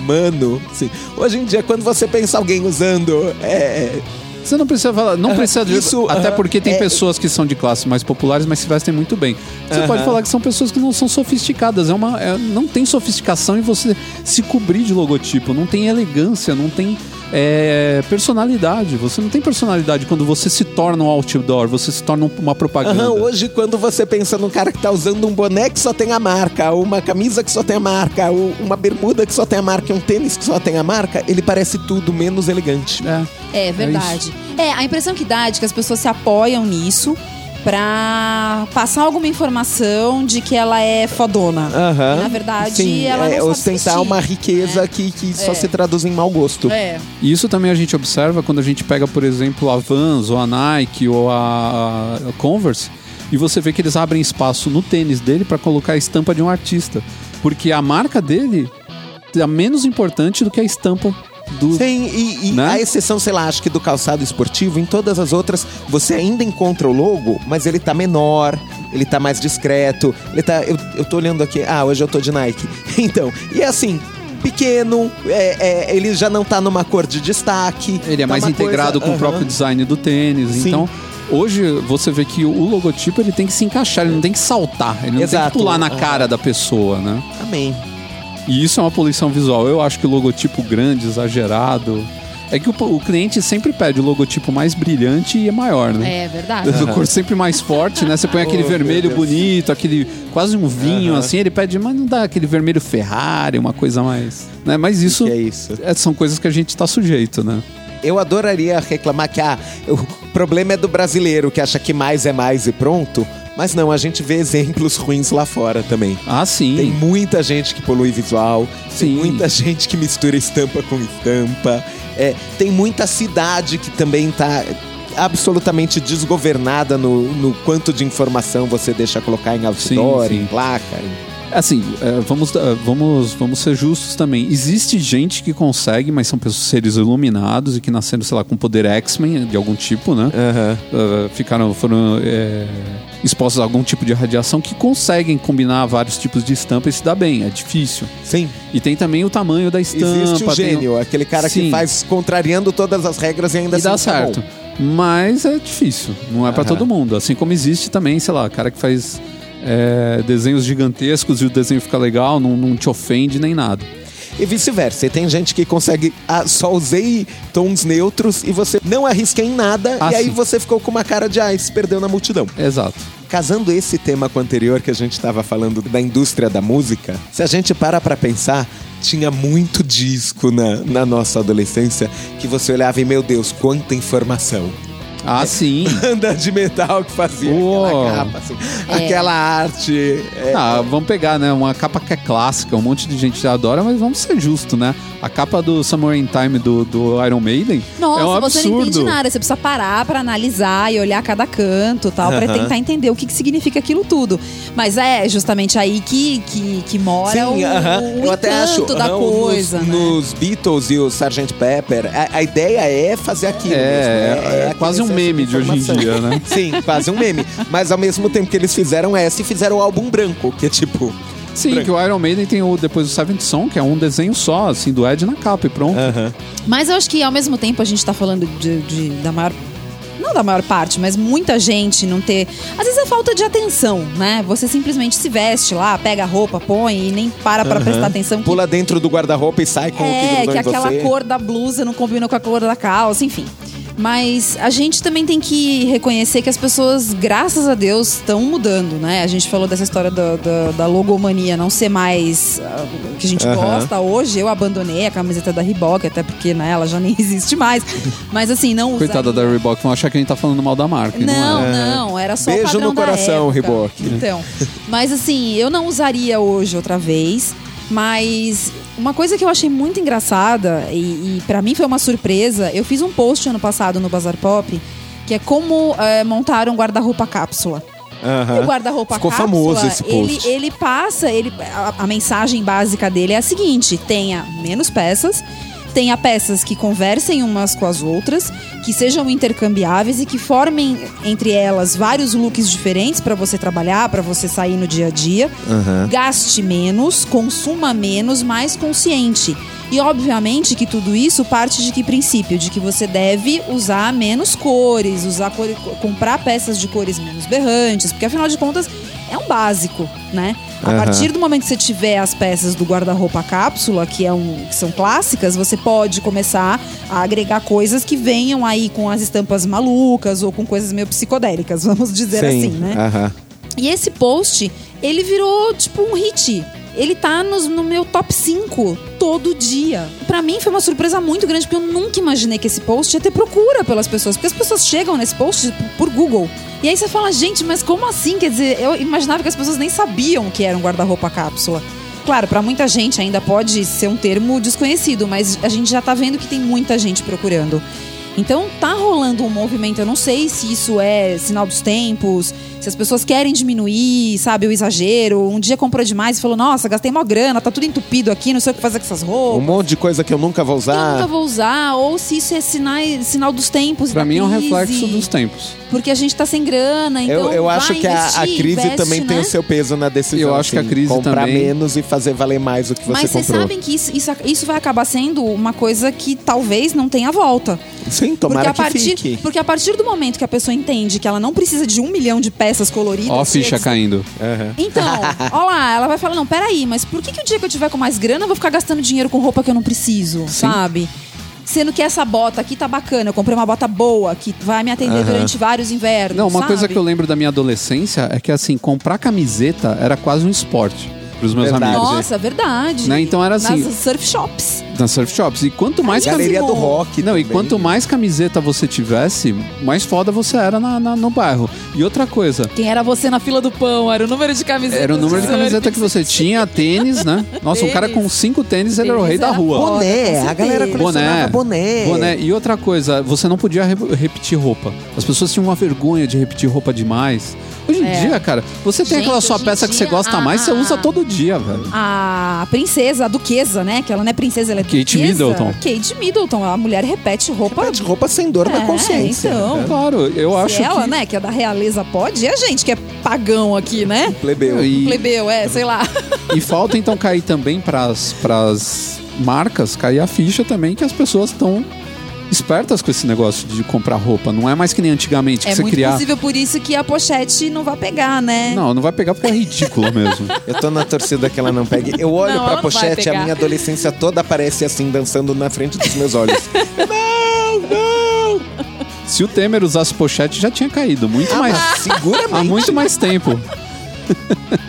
Mano, sim. Hoje em dia, quando você pensa alguém usando. É, Você não precisa falar, não precisa de isso, até aham, porque tem é- pessoas que são de classes mais populares, mas se vestem muito bem. Você Aham. pode falar que são pessoas que não são sofisticadas, é uma é- não tem sofisticação em você se cobrir de logotipo, não tem elegância, não tem é, personalidade. Você não tem personalidade quando você se torna um outdoor, você se torna um- uma propaganda. Aham, hoje, quando você pensa num cara que tá usando um boné que só tem a marca, ou uma camisa que só tem a marca, ou uma bermuda que só tem a marca, e um tênis que só tem a marca, ele parece tudo menos elegante. É. É verdade. É, a impressão que dá é de que as pessoas se apoiam nisso pra passar alguma informação de que ela é fodona. E, na verdade, Sim, ela é não sabe ostentar vestir, uma riqueza né? que, que só É. se traduz em mau gosto. É. E isso também a gente observa quando a gente pega, por exemplo, a Vans, ou a Nike, ou a a Converse, e você vê que eles abrem espaço no tênis dele para colocar a estampa de um artista. Porque a marca dele é menos importante do que a estampa do. Sim, e, e Né? a exceção, sei lá, acho que do calçado esportivo, em todas as outras, você ainda encontra o logo, mas ele tá menor, ele tá mais discreto, ele tá. Eu, eu tô olhando aqui, ah, hoje eu tô de Nike. *laughs* Então, e é assim. Pequeno, é, é, ele já não tá numa cor de destaque. Ele é tá mais integrado coisa- com o próprio design do tênis. Sim. Então, hoje você vê que o logotipo ele tem que se encaixar, ele não tem que saltar, ele não tem Exato. que pular na Aham. cara da pessoa, né? Amém. E isso é uma poluição visual. Eu acho que o logotipo grande, exagerado. É que o, o cliente sempre pede o logotipo mais brilhante e é maior, né? É verdade. Do cor sempre mais forte, né? Você põe *laughs* aquele Oh, vermelho bonito, aquele quase um vinho, Aham. assim, ele pede, mas não dá aquele vermelho Ferrari, uma coisa mais. Né? Mas isso Que é isso. é- são coisas que a gente tá sujeito, né? Eu adoraria reclamar que ah, o problema é do brasileiro que acha que mais é mais e pronto. Mas não, a gente vê exemplos ruins lá fora também. Ah, sim. Tem muita gente que polui visual, tem Sim. muita gente que mistura estampa com estampa, é, tem muita cidade que também tá. absolutamente desgovernada no, no quanto de informação você deixa colocar em outdoor, Sim, sim. em placa. Assim, é, vamos, é, vamos, vamos ser justos também. Existe gente que consegue, mas são pessoas, seres iluminados e que nasceram, sei lá, com poder X-Men de algum tipo, né? Aham. Uh, ficaram, foram é, expostos a algum tipo de radiação que conseguem combinar vários tipos de estampa e se dá bem. É difícil. Sim. E tem também o tamanho da estampa. Existe o gênio, aquele cara que Sim. faz contrariando todas as regras e ainda E dá assim tá bom. certo. Mas é difícil, não é pra Aham. todo mundo. Assim como existe também, sei lá, cara que faz é, desenhos gigantescos e o desenho fica legal, não, não te ofende nem nada. E vice-versa. E tem gente que consegue. Ah, só usei tons neutros e você não arrisca em nada. Ah, e aí sim. você ficou com uma cara de ah, se perdeu na multidão. Exato. Casando esse tema com o anterior que a gente estava falando da indústria da música, se a gente para pra pensar, tinha muito disco na, na nossa adolescência que você olhava e, meu Deus, quanta informação. Ah, *laughs* sim. Banda de metal que fazia Uou. aquela capa, assim, aquela arte. é, Ah, vamos pegar, né? Uma capa que é clássica, um monte de gente já adora, mas vamos ser justos, né? A capa do Summer in Time do, do Iron Maiden Nossa, é um você absurdo. não entende nada. Você precisa parar pra analisar e olhar cada canto tal, pra Aham. tentar entender o que, que significa aquilo tudo. Mas é justamente aí que, que, que mora Sim, o, aham. o eu até acho. da coisa, nos, né? nos Beatles e o Sgt. Pepper, a, a ideia é fazer aquilo. É, mesmo, é aquele quase um meme de hoje em dia, né? *laughs* Sim, quase um meme. Mas ao mesmo tempo que eles fizeram essa e fizeram o álbum branco, que é tipo. Sim, branco. que o Iron Maiden tem o depois o Seventh Song, que é um desenho só, assim, do Ed na capa e pronto. Aham. Mas eu acho que ao mesmo tempo a gente tá falando de, de- da maior. Não da maior parte, mas muita gente não ter. Às vezes é falta de atenção, né? Você simplesmente se veste lá, pega a roupa, põe e nem para pra prestar atenção. que- Pula dentro do guarda-roupa e sai com o que É, que em aquela você. cor da blusa não combina com a cor da calça, enfim. Mas a gente também tem que reconhecer que as pessoas, graças a Deus, estão mudando, né? A gente falou dessa história da, da, da logomania não ser mais ah, o que a gente Aham. gosta hoje. Eu abandonei a camiseta da Reebok, até porque né, ela já *laughs* nem existe mais. Mas assim, não Coitada da. Reebok, vão achar que a gente tá falando mal da marca. e Não, é. não, era só o Beijo padrão no coração. Reebok. Então, mas assim, eu não usaria hoje outra vez, mas uma coisa que eu achei muito engraçada e, e para mim foi uma surpresa, eu fiz um post ano passado no Bazar Pop, que é como é, montar um guarda-roupa cápsula. Aham. E o guarda-roupa Ficou cápsula, famoso esse ele, post. ele passa, ele, a, a mensagem básica dele é a seguinte: tenha menos peças, tenha peças que conversem umas com as outras, que sejam intercambiáveis e que formem entre elas vários looks diferentes para você trabalhar, para você sair no dia a dia. Aham. Gaste menos, consuma menos, mais consciente. E obviamente que tudo isso parte de que princípio? De que você deve usar menos cores, usar cor- comprar peças de cores menos berrantes, porque afinal de contas é um básico, né? A partir do momento que você tiver as peças do guarda-roupa cápsula, que, é um, que são clássicas, você pode começar a agregar coisas que venham aí com as estampas malucas ou com coisas meio psicodélicas, *laughs* vamos dizer Sim. assim, né? Aham. E esse post, ele virou tipo um hit. Ele tá nos- no meu top 5 todo dia. Pra mim foi uma surpresa muito grande, porque eu nunca imaginei que esse post ia ter procura pelas pessoas. Porque as pessoas chegam nesse post por, Google. E aí você fala, gente, mas como assim? Quer dizer, eu imaginava que as pessoas nem sabiam que era um guarda-roupa cápsula. Claro, pra muita gente ainda pode ser um termo desconhecido, mas a gente já tá vendo que tem muita gente procurando. Então tá rolando um movimento, eu não sei se isso é sinal dos tempos, se as pessoas querem diminuir, sabe, o exagero. Um dia comprou demais e falou: "Nossa, gastei mó grana, tá tudo entupido aqui, não sei o que fazer com essas Um roupas". monte de coisa que eu nunca vou que eu nunca usar. vou usar, ou se isso é sinai- sinal dos tempos. Pra da mim é um reflexo dos tempos. Porque a gente tá sem grana, então. eu eu acho vai que a, a investir, crise investe, também tem né? o seu peso na decisão. Eu acho que a assim, crise comprar também- menos e fazer valer mais o que você Mas vocês comprou. sabem que isso, isso, isso vai acabar sendo uma coisa que talvez não tenha volta. Sim, Porque tomara a, que partir, fique. porque a partir do momento que a pessoa entende que ela não precisa de um milhão de peças coloridas. Ó a ficha eles- caindo. Aham. Então, *laughs* ó lá, ela vai falar, não, peraí, mas por que, que o dia que eu tiver com mais grana eu vou ficar gastando dinheiro com roupa que eu não preciso, sabe? Sendo que essa bota aqui tá bacana, eu comprei uma bota boa, que vai me atender Aham. durante vários invernos, Não, uma sabe? coisa que eu lembro da minha adolescência é que assim, comprar camiseta era quase um esporte. Pros meus Verdade. amigos. Nossa, verdade. Né, então era assim- Nas surf shops. nas surf shops. E quanto mais Galeria do Rock Não, e também. quanto mais camiseta você tivesse, mais foda você era na- na- no bairro. E outra coisa, Quem era você na fila do pão? Era o número de camisetas. era o número de camiseta que você tinha, tênis, né? Nossa, um cara com Tênis. cinco tênis, ele era o Tênis rei da era rua. Boné, a galera colecionava boné. Boné. E outra coisa, você não podia re- repetir roupa. As pessoas tinham uma vergonha de repetir roupa demais. Hoje em É. dia, cara, você tem Gente, aquela sua peça que você gosta a- mais, você usa a- todo dia, velho. A princesa, a duquesa, né? Que ela não é princesa, ela é Kate duquesa. Middleton. Kate Middleton. A mulher repete roupa. Repete roupa sem dor na É, consciência. então. Claro, eu acho Se ela, que... né, que é da realeza pode, e a gente que é pagão aqui, né? Plebeu. E, Plebeu, é, sei lá. e falta então cair também pras, pras marcas, cair a ficha também que as pessoas estão espertas com esse negócio de comprar roupa. Não é mais que nem antigamente, que É você muito criar... possível por isso que a pochete não vai pegar, né? Não, não vai pegar porque é ridículo mesmo. *laughs* Eu tô na torcida que ela não pegue. Eu olho Não, pra pochete, a pegar. minha adolescência toda aparece assim, dançando na frente dos meus olhos. *laughs* não, não! Se o Temer usasse pochete, já tinha caído. Muito Ah, mais... seguramente. Há muito mais tempo. *laughs*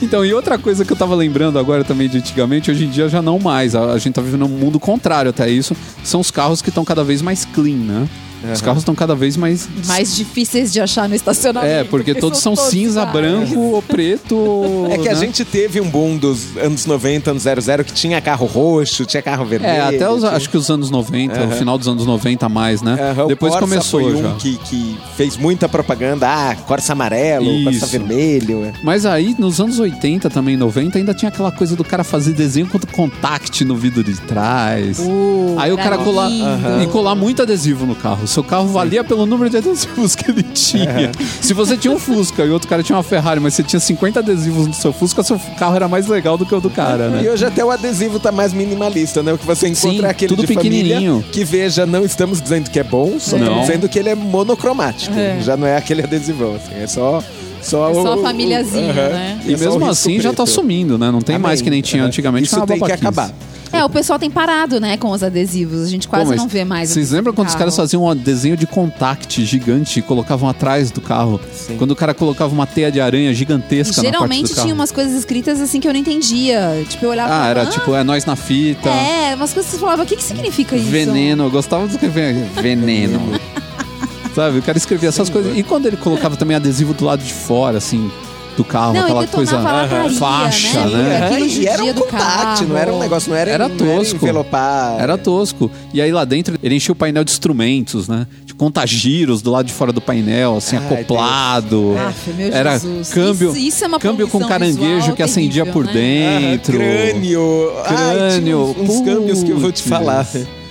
Então, e outra coisa que eu tava lembrando agora também de antigamente, hoje em dia já não mais. A, gente tá vivendo um mundo contrário até isso. São os carros que estão cada vez mais clean, né? Os carros estão cada vez mais. Mais difíceis de achar no estacionamento. É, porque todos são cinza, iguais. branco ou preto. É que a né? gente teve um boom dos anos 90, anos 00, que tinha carro roxo, tinha carro vermelho. É, até os, tinha- acho que os anos 90, o Aham. final dos anos 90 a mais, né? O Depois Corsa começou foi um já. que, que fez muita propaganda. Ah, Corsa amarelo, Corsa Isso. vermelho. é. Mas aí, nos anos 80, também 90, ainda tinha aquela coisa do cara fazer desenho com contact no vidro de trás. Uh, aí o cara colar e colar muito adesivo no carro. Seu carro valia pelo número de adesivos que ele tinha. Se você tinha um Fusca e outro cara tinha uma Ferrari, mas você tinha 50 adesivos no seu Fusca, seu carro era mais legal do que o do cara, E né? hoje até o adesivo tá mais minimalista, né? O que você encontra Sim, é aquele tudo de família pequenininho. que veja, não estamos dizendo que é bom, só Não. estamos dizendo que ele é monocromático. É. Já não é aquele adesivão, assim, é só... Só, É o- só a famíliazinha, né? E É mesmo assim já tá preto. sumindo, né? Não tem mais Amém. que nem tinha antigamente. Isso tem que acabar. É, o pessoal tem parado, né, com os adesivos. A gente quase Pô, não vê mais. Vocês lembram quando os caras carro. faziam um desenho de contact gigante e colocavam atrás do carro? Sim. Quando o cara colocava uma teia de aranha gigantesca na parte Geralmente do carro. tinha umas coisas escritas assim que eu não entendia. Tipo, eu olhava Ah, era tipo, é nós na fita. É, umas coisas que você falava, o que, que significa isso? Veneno, eu gostava do que vem. Veneno. Sabe? O cara escrevia essas coisas. E quando ele colocava também adesivo do lado de fora, assim, do carro, Não, aquela coisa. a lataria, faixa, né? né? Aquilo e era um carro. não era um negócio, não era, Era não tosco. envelopar. Era tosco. E aí lá dentro ele enchia o painel de instrumentos, né? De contagiros do lado de fora do painel, assim, Ai, acoplado. Aff, meu Era Jesus. câmbio, Isso- isso é uma câmbio com caranguejo visual que acendia terrível, por né? Ah, dentro. crânio. Ai, Crânio. tinha uns, uns câmbios que eu vou te falar. A-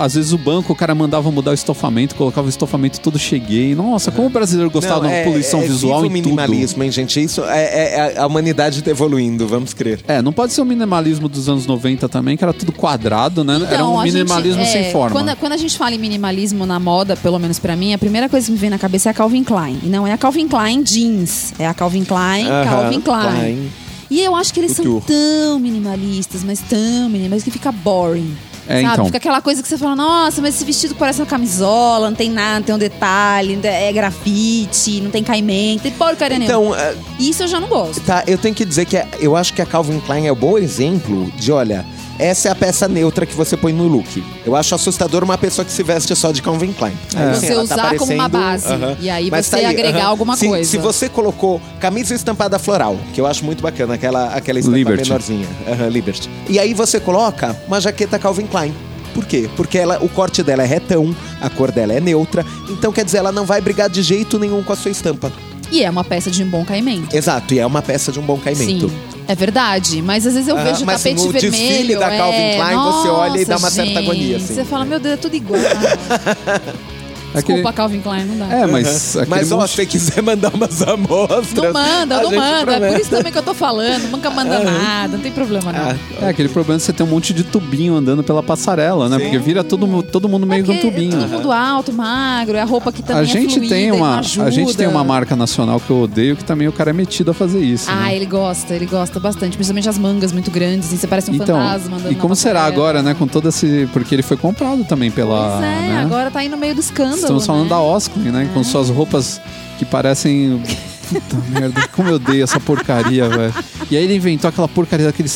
às vezes o banco, o cara mandava mudar o estofamento, colocava o estofamento todo cheguei. Nossa, como o brasileiro gostava de uma poluição é visual vivo em o tudo. minimalismo, hein, gente? Isso é, é- é a humanidade tá evoluindo, vamos crer. É, não pode ser o minimalismo dos anos 90 também, que era tudo quadrado, né? era um Então, a gente- minimalismo é, sem forma. Quando, quando a gente fala em minimalismo na moda, pelo menos pra mim, a primeira coisa que me vem na cabeça é a Calvin Klein. E não é a Calvin Klein jeans, é a Calvin Klein, Calvin Klein. Klein. E eu acho que eles são Couture. tão minimalistas, mas tão minimalistas que fica boring. É, sabe? então. Fica aquela coisa que você fala, nossa, mas esse vestido parece uma camisola, não tem nada, não tem um detalhe, é grafite, não tem caimento, tem porcaria nenhuma. Então, é, Isso eu já não gosto. tá, eu tenho que dizer que é- eu acho que a Calvin Klein é um bom exemplo de, olha, essa é a peça neutra que você põe no look. Eu acho assustador uma pessoa que se veste só de Calvin Klein. Aí, assim, Você tá usar como uma base. E aí Mas você tá agregar aham. alguma se, coisa. Se você colocou camisa estampada floral, que eu acho muito bacana, aquela, aquela estampa Liberty. menorzinha. Aham, Liberty. E aí você coloca uma jaqueta Calvin Klein. Por quê? Porque ela, o corte dela é retão, a cor dela é neutra, então quer dizer, ela não vai brigar de jeito nenhum com a sua estampa. E é uma peça de um bom caimento. Exato, e é uma peça de um bom caimento. Sim, é verdade. Mas às vezes eu Ah, vejo o mas tapete no vermelho. desfile da é... Calvin Klein, você olha e dá uma Nossa, certa agonia, gente, assim. Você fala, meu Deus, é tudo igual. *laughs* Aquele- Desculpa, Calvin Klein, não dá. É, mas. aquele Mas ó, monte- se você quiser mandar umas amostras. Não manda, não manda. É promete. por isso também que eu tô falando. Nunca manda nada, não tem problema não. Ah, É, aquele problema de você ter um monte de tubinho andando pela passarela, né? Sim. Porque vira todo, todo mundo meio com Porque tubinho. Todo mundo alto, magro, é a roupa que também A gente, é fluida tem uma, a gente tem uma marca nacional que eu odeio, que também o cara é metido a fazer isso. Ah, né? ele gosta, ele gosta bastante. Principalmente as mangas muito grandes, assim, você parece um Então, fantasma andando e na como será agora, né? Com todo esse. Porque ele foi comprado também pela. Pois é, né? agora tá aí no meio do escândalo, Estamos falando né? da Oscar, né? Com suas roupas que parecem. Puta merda, como eu odeio essa porcaria, velho. E aí ele inventou aquela porcaria daquele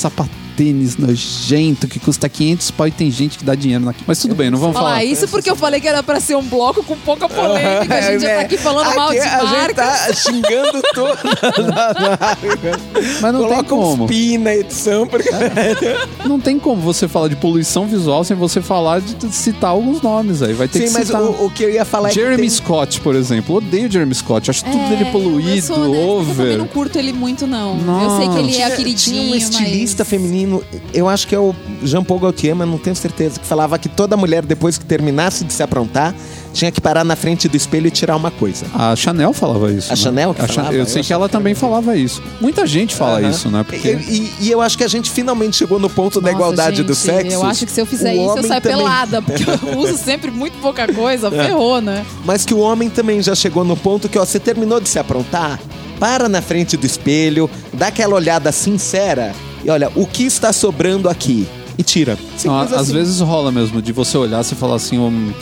sapatênis nojento que custa 500 pau e tem gente que dá dinheiro naquilo. Mas tudo bem, não vamos falar. isso porque eu falei que era pra ser um bloco com pouca polêmica. A gente já tá aqui falando mal de É, A gente tá xingando todo. *laughs* Mas não tem Coloca uns como. pi na edição, porque... *laughs* Não tem como você falar de poluição visual sem você falar de citar alguns nomes aí. Vai ter Sim, que mas citar. o, o que eu ia falar é que Jeremy tem- Scott, por exemplo. Odeio Jeremy Scott. Acho tudo dele É, eu poluído, sou honesta, Eu também over. não curto ele muito, não. Não. Eu sei que ele é queridinho, Tinha um estilista mas... feminino, eu acho que é o Jean Paul Gaultier, mas não tenho certeza, que falava que toda mulher, depois que terminasse de se aprontar, tinha que parar na frente do espelho e tirar uma coisa. A Chanel falava isso. A né? Chanel que A falava? Eu Eu sei que ela também falava isso. Muita gente fala isso, né? Porque... E, e- e eu acho que a gente finalmente chegou no ponto da Nossa, igualdade gente, dos sexos. Eu acho que se eu fizer O isso, eu saio também- pelada, porque eu *laughs* uso sempre muito pouca coisa, É. ferrou, né? Mas que o homem também já chegou no ponto que, ó, você terminou de se aprontar, para na frente do espelho, dá aquela olhada sincera e olha, o que está sobrando aqui? E tira. Não, Simples às assim. vezes rola mesmo de você olhar e falar assim, hum,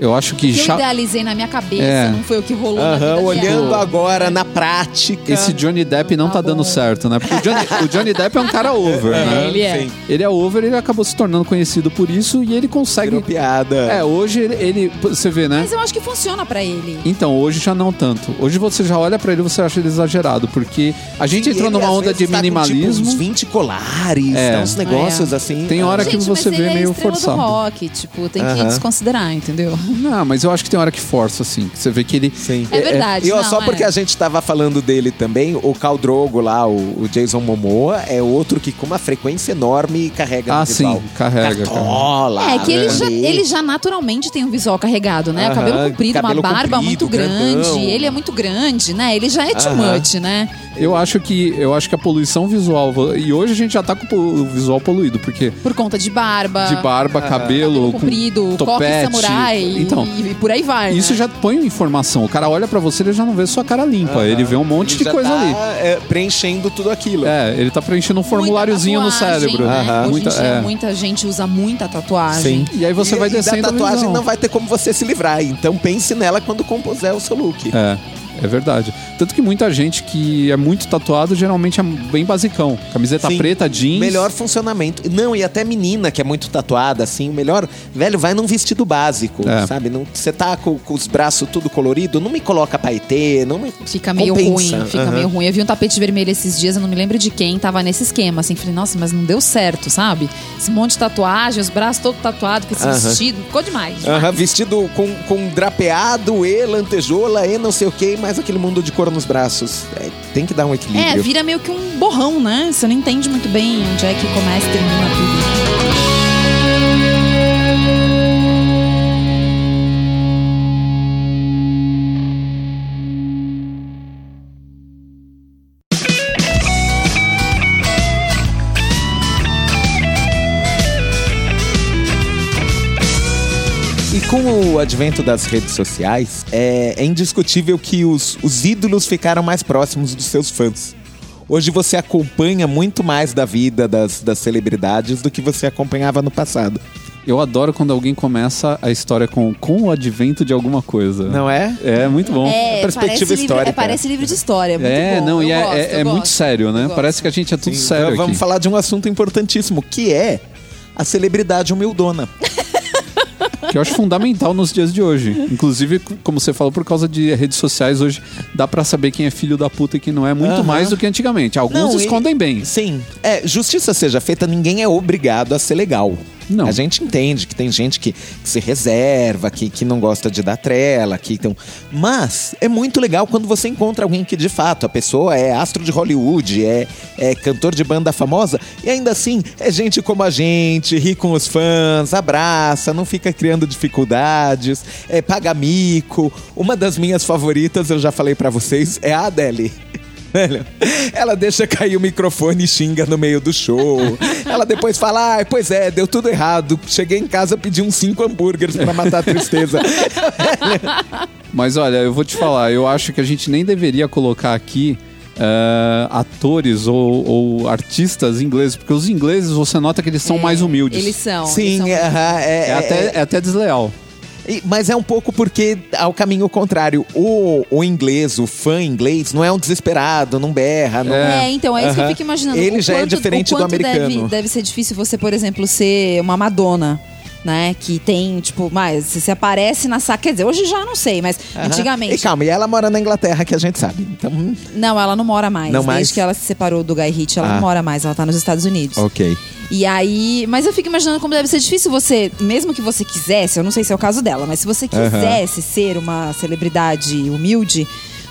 eu acho que Que eu idealizei na minha cabeça, É. não foi o que rolou vida olhando real. agora na prática. esse Johnny Depp não tá, Tá dando certo, né? Porque o Johnny, o Johnny Depp é um cara over, né? ele é. Sim. Ele é over, ele acabou se tornando conhecido por isso e ele consegue. Virou piada. É, hoje ele, ele- Você vê, né? Mas eu acho que funciona pra ele. Então, hoje já não tanto. Hoje você já olha pra ele e você acha ele exagerado, porque a gente E entrou ele, numa onda vezes, de tá com, minimalismo. tipo, uns 20 colares, É. tá uns negócios assim. Tem hora que Gente, você mas vê ele meio é estrela forçado. do rock, tipo, tem que desconsiderar, entendeu? Não, mas eu acho que tem hora que força, assim. que Você vê que ele. Sim. É verdade. E ó, não, só é. porque a gente tava falando dele também, o Khal Drogo lá, o, o Jason Momoa, é outro que com uma frequência enorme carrega Ah, no visual. sim, carrega, Cartola, É que ele já, ele já naturalmente tem um visual carregado, né? Aham, cabelo comprido, cabelo uma barba comprido, muito grandão. grande. Ele é muito grande, né? Ele já é too much, né? Eu acho que eu acho que a poluição visual. E hoje a gente já tá com o visual poluído, porque Por conta de barba. de barba, cabelo, cabelo com comprido, coque topete. samurai Então, e, e por aí vai. isso né? já põe informação. O cara olha pra você, ele já não vê sua cara limpa. Ele vê um monte Ele de já coisa tá, ali. é, preenchendo tudo aquilo. É, ele tá preenchendo um formuláriozinho no cérebro. Né? Aham. Hoje Muita- em dia, é. muita gente usa muita tatuagem. E aí você E- vai e descendo da a tatuagem visão. não vai ter como você se livrar. Então pense nela quando compuser o seu look. É, é verdade. Tanto que muita gente que é muito tatuado geralmente é bem basicão. Camiseta Sim. preta, jeans. Melhor funcionamento. Não, e até menina que é muito tatuada, assim, melhor. Velho, vai num vestido básico, É. sabe? Não- Você tá com, com os braços tudo colorido, não me coloca paetê, não me. Fica meio Compensa, ruim, fica aham. meio ruim. Eu vi um tapete vermelho esses dias, eu não me lembro de quem, tava nesse esquema, assim. Falei, nossa, mas não deu certo, sabe? Esse monte de tatuagem, os braços todos tatuados, com esse Aham. vestido, ficou demais. Demais. vestido com, com drapeado e lantejoula e não sei o que, mais aquele mundo de cor nos braços. É, tem que dar um É, equilíbrio. vira meio que um borrão, né? Você não entende muito bem onde é que começa e termina tudo. Advento das redes sociais, é, é indiscutível que os, os ídolos ficaram mais próximos dos seus fãs. Hoje você acompanha muito mais da vida das, das celebridades do que você acompanhava no passado. Eu adoro quando alguém começa a história com, com o advento de alguma coisa. Não é? É muito bom. É, perspectiva parece livro, histórica. é, parece livro de história. muito É, bom, não, eu e é, gosto, é- é muito sério, né? Parece que a gente é tudo Sim, sério Vamos aqui. falar de um assunto importantíssimo, que é a celebridade humildona. *laughs* Que eu acho fundamental nos dias de hoje. Inclusive, como você falou, por causa de redes sociais, hoje dá pra saber quem é filho da puta e quem não é muito Aham. mais do que antigamente. Alguns Não, e- escondem bem. Sim. É, justiça seja feita, ninguém é obrigado a ser legal. Não. A gente entende que tem gente que, que se reserva, que, que não gosta de dar trela, que então. Mas é muito legal quando você encontra alguém que de fato a pessoa é astro de Hollywood, é, é cantor de banda famosa e ainda assim é gente como a gente, ri com os fãs, abraça, não fica criando dificuldades, é, paga mico. Uma das minhas favoritas, eu já falei pra vocês, é a Adele. Velho, ela deixa cair o microfone e xinga no meio do show. Ela depois fala: ah, pois é, deu tudo errado. Cheguei em casa, pedi uns cinco hambúrgueres pra matar a tristeza. *laughs* Mas olha, eu vou te falar, eu acho que a gente nem deveria colocar aqui eh, atores ou, ou artistas ingleses, porque os ingleses você nota que eles são mais humildes. Eles são. Sim, eles são- aham, é, É, até, é até desleal. E- mas é um pouco porque ao caminho contrário. O, o inglês, o fã inglês, não é um desesperado, não berra. Não... É, então, é isso que eu fico imaginando. Ele O já é quanto- diferente o do americano. Deve, deve ser difícil você, por exemplo, ser uma Madonna. Né? Que tem, tipo, mais. Se aparece na saca. Quer dizer, hoje já não sei, mas Aham. antigamente. E calma, e ela mora na Inglaterra, que a gente sabe. Então, Não, ela não mora mais. Não Desde mais? que ela se separou do Guy Ritchie, ela Ah. não mora mais. Ela tá nos Estados Unidos. ok. E aí. Mas eu fico imaginando como deve ser difícil você, mesmo que você quisesse, eu não sei se é o caso dela, mas se você quisesse ser uma celebridade humilde.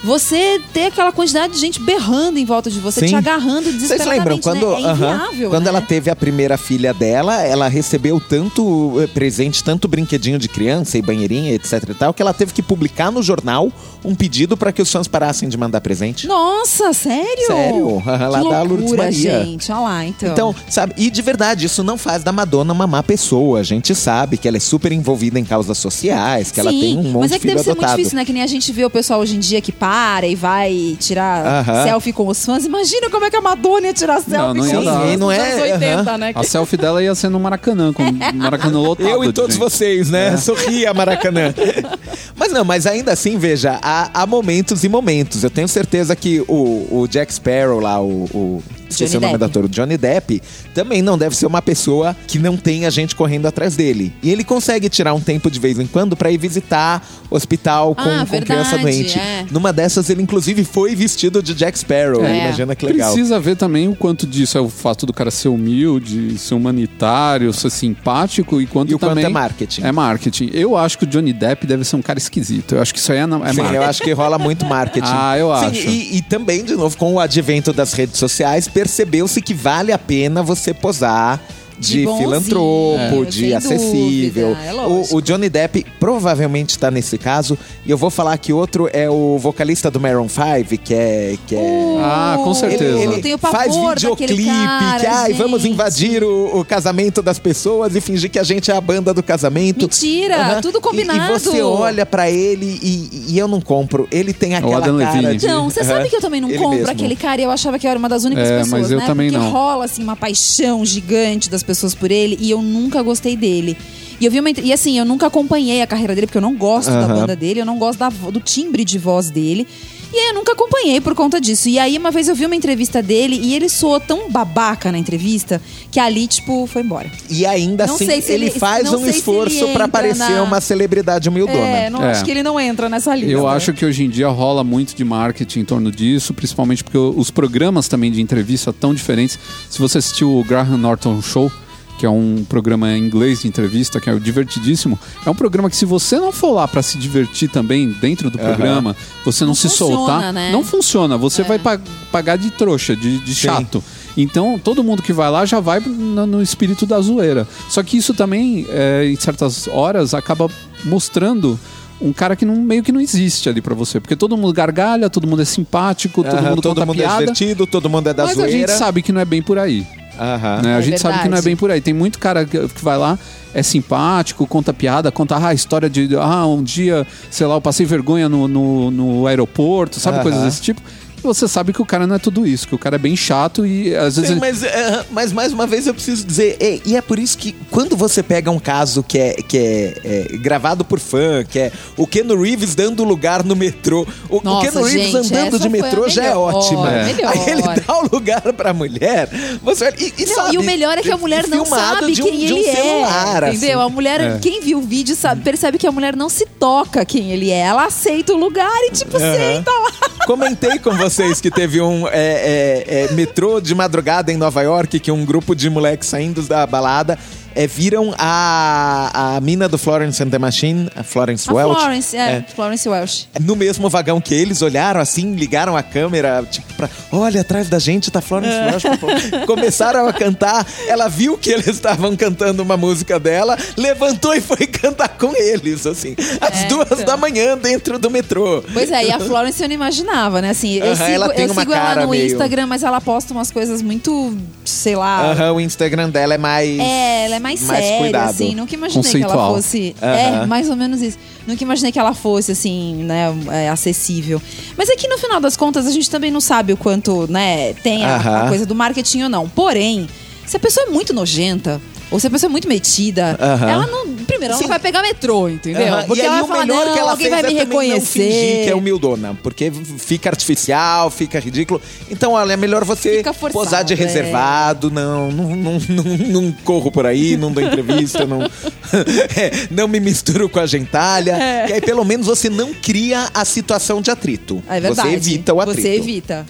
Você ter aquela quantidade de gente berrando em volta de você, Sim. te agarrando Vocês desesperadamente, lembram quando, né? É inviável, quando né? ela teve a primeira filha dela, ela recebeu tanto eh, presente, tanto brinquedinho de criança e banheirinha, etc e tal, que ela teve que publicar no jornal um pedido para que os fãs parassem de mandar presente. Nossa, sério? Sério? *laughs* Lá que da Lourdes Maria. gente. Olha lá, então. Então, sabe, e de verdade, isso não faz da Madonna uma má pessoa. A gente sabe que ela é super envolvida em causas sociais, que ela Sim, tem um monte mas é de que filho deve ser adotado. muito difícil, né? Que nem a gente vê o pessoal hoje em dia que para e vai tirar Aham. selfie com os fãs. Imagina como é que a Madonna ia tirar selfie não ia com os fãs não é- anos 80, aham. né? A selfie dela ia ser no Maracanã, com o *laughs* Maracanã lotado. Eu e todos gente. vocês, né? Sorria, Maracanã. *laughs* mas não, mas ainda assim, veja, há, há momentos e momentos. Eu tenho certeza que o, o Jack Sparrow lá, o. o esqueci Johnny o nome Depp. do ator, Johnny Depp, também não deve ser uma pessoa que não tenha gente correndo atrás dele. E ele consegue tirar um tempo de vez em quando pra ir visitar hospital com, Ah, com criança verdade, doente. é. Numa dessas, ele inclusive foi vestido de Jack Sparrow. É. Imagina que legal. Precisa ver também o quanto disso é o fato do cara ser humilde, ser humanitário, ser simpático e quanto E o quanto também é marketing. É marketing. Eu acho que o Johnny Depp deve ser um cara esquisito. Eu acho que isso aí é, na- é Sim, marketing. eu acho que rola muito marketing. Ah, eu Sim, acho. E, e também, de novo, com o advento das redes sociais, percebeu-se que vale a pena você posar de, filantropo, é. de acessível. dúvida, é lógico. o, o Johnny Depp provavelmente está nesse caso. E eu vou falar que outro é o vocalista do Maroon 5, que é. Que é... Ah, com certeza. Tenho pavor faz videoclipe cara, que ai, vamos invadir o, o casamento das pessoas e fingir que a gente é a banda do casamento. Mentira, Aham. tudo E- combinado. E, você olha pra ele e, e eu não compro. Ele tem aquela cara Levine. de... Não, você Aham. sabe que eu também não Ele compro mesmo. aquele cara e eu achava que eu era uma das únicas É, pessoas, mas eu né? também Porque não. rola assim uma paixão gigante das pessoas por ele e eu nunca gostei dele. E eu vi uma e assim, eu nunca acompanhei a carreira dele porque eu não gosto da Aham. banda dele, eu não gosto da do timbre de voz dele. E aí eu nunca acompanhei por conta disso. E aí uma vez eu vi uma entrevista dele e ele soou tão babaca na entrevista que ali tipo foi embora. E ainda Não assim, sei se ele, ele- faz não um esforço entra parecer na- uma celebridade humildona. É, não É. acho que ele não entra nessa lista. Eu né? acho que hoje em dia rola muito de marketing em torno disso, principalmente porque os programas também de entrevista tão diferentes. Se você assistiu o Graham Norton Show, que é um programa em inglês de entrevista, que é divertidíssimo, é um programa que se você não for lá para se divertir também dentro do programa, você não, Não se funciona, soltar, né? não funciona. Você vai pa- pagar de trouxa, de, de chato. Então, todo mundo que vai lá já vai no, no espírito da zoeira. Só que isso também, é, em certas horas, acaba mostrando um cara que não, meio que não existe ali pra você. Porque todo mundo gargalha, todo mundo é simpático, todo mundo todo conta mundo é piada. divertido, todo mundo é da mas a zoeira. gente sabe que não é bem por aí. Aham. né? A É gente sabe que não é verdade. bem por aí. Tem muito cara que, que vai lá, é simpático, conta piada, conta ah, a história de ah, um dia, sei lá, eu passei vergonha no, no, no aeroporto, sabe? Aham. Coisas desse tipo. Você sabe que o cara não é tudo isso, que o cara é bem chato e às vezes. Sim, ele- mas, é, mas mais uma vez eu preciso dizer, e, e é por isso que quando você pega um caso que é, que é, é, gravado por fã, que é o Keno Reeves dando lugar no metrô, o, o Nossa, Keno Reeves gente, andando de metrô já é ótima. é. melhor. Aí ele dá o lugar pra mulher, você e, e, Não, sabe, e o melhor é que a mulher não sabe de um- quem de um ele celular, é. assim. Entendeu? A mulher, É. quem viu o vídeo sabe, percebe que a mulher não se toca quem ele é. Ela aceita o lugar e, tipo, senta lá. Comentei com vocês que teve um é, é, é, metrô de madrugada em Nova York, que um grupo de moleques saindo da balada é, viram a, a mina do Florence and the Machine, a Florence A Welch. Florence, é, Florence Welch. No mesmo vagão que eles olharam assim, ligaram a câmera, tipo, pra. Olha, atrás da gente tá Florence É. Welch. *laughs* Começaram a cantar. Ela viu que eles estavam cantando uma música dela, levantou e foi cantar com eles, assim, às É, duas então. da manhã dentro do metrô. Pois é, e a *laughs* Florence eu não imaginava, né? Assim, eu Aham, sigo, ela tem eu uma sigo ela no meio- Instagram, mas ela posta umas coisas muito, sei lá. Aham, o Instagram dela é mais. É, ela é mais, mais séria, cuidado. assim. Nunca imaginei que ela Conceitual. fosse. Aham. É, mais ou menos isso. Nunca imaginei que ela fosse, assim, né, é, acessível. Mas é que no final das contas a gente também não sabe o quanto, né, tem a, a Aham. coisa do marketing ou não. Porém, se a pessoa é muito nojenta. Ou se a pessoa é muito metida, ela não. Primeiro, ela Sim. não vai pegar metrô, entendeu? Porque e aí ela o vai falar, melhor não, que ela alguém fez vai me é não reconhecer. fingir que é humildona, porque fica artificial, fica ridículo. Então, olha, é melhor você forçado, posar de é. reservado, não, não, não, não, não corro por aí, não dou entrevista, não, *laughs* é, não me misturo com a gentalha. É. Que aí pelo menos você não cria a situação de atrito. É verdade. Você evita o atrito. Você evita.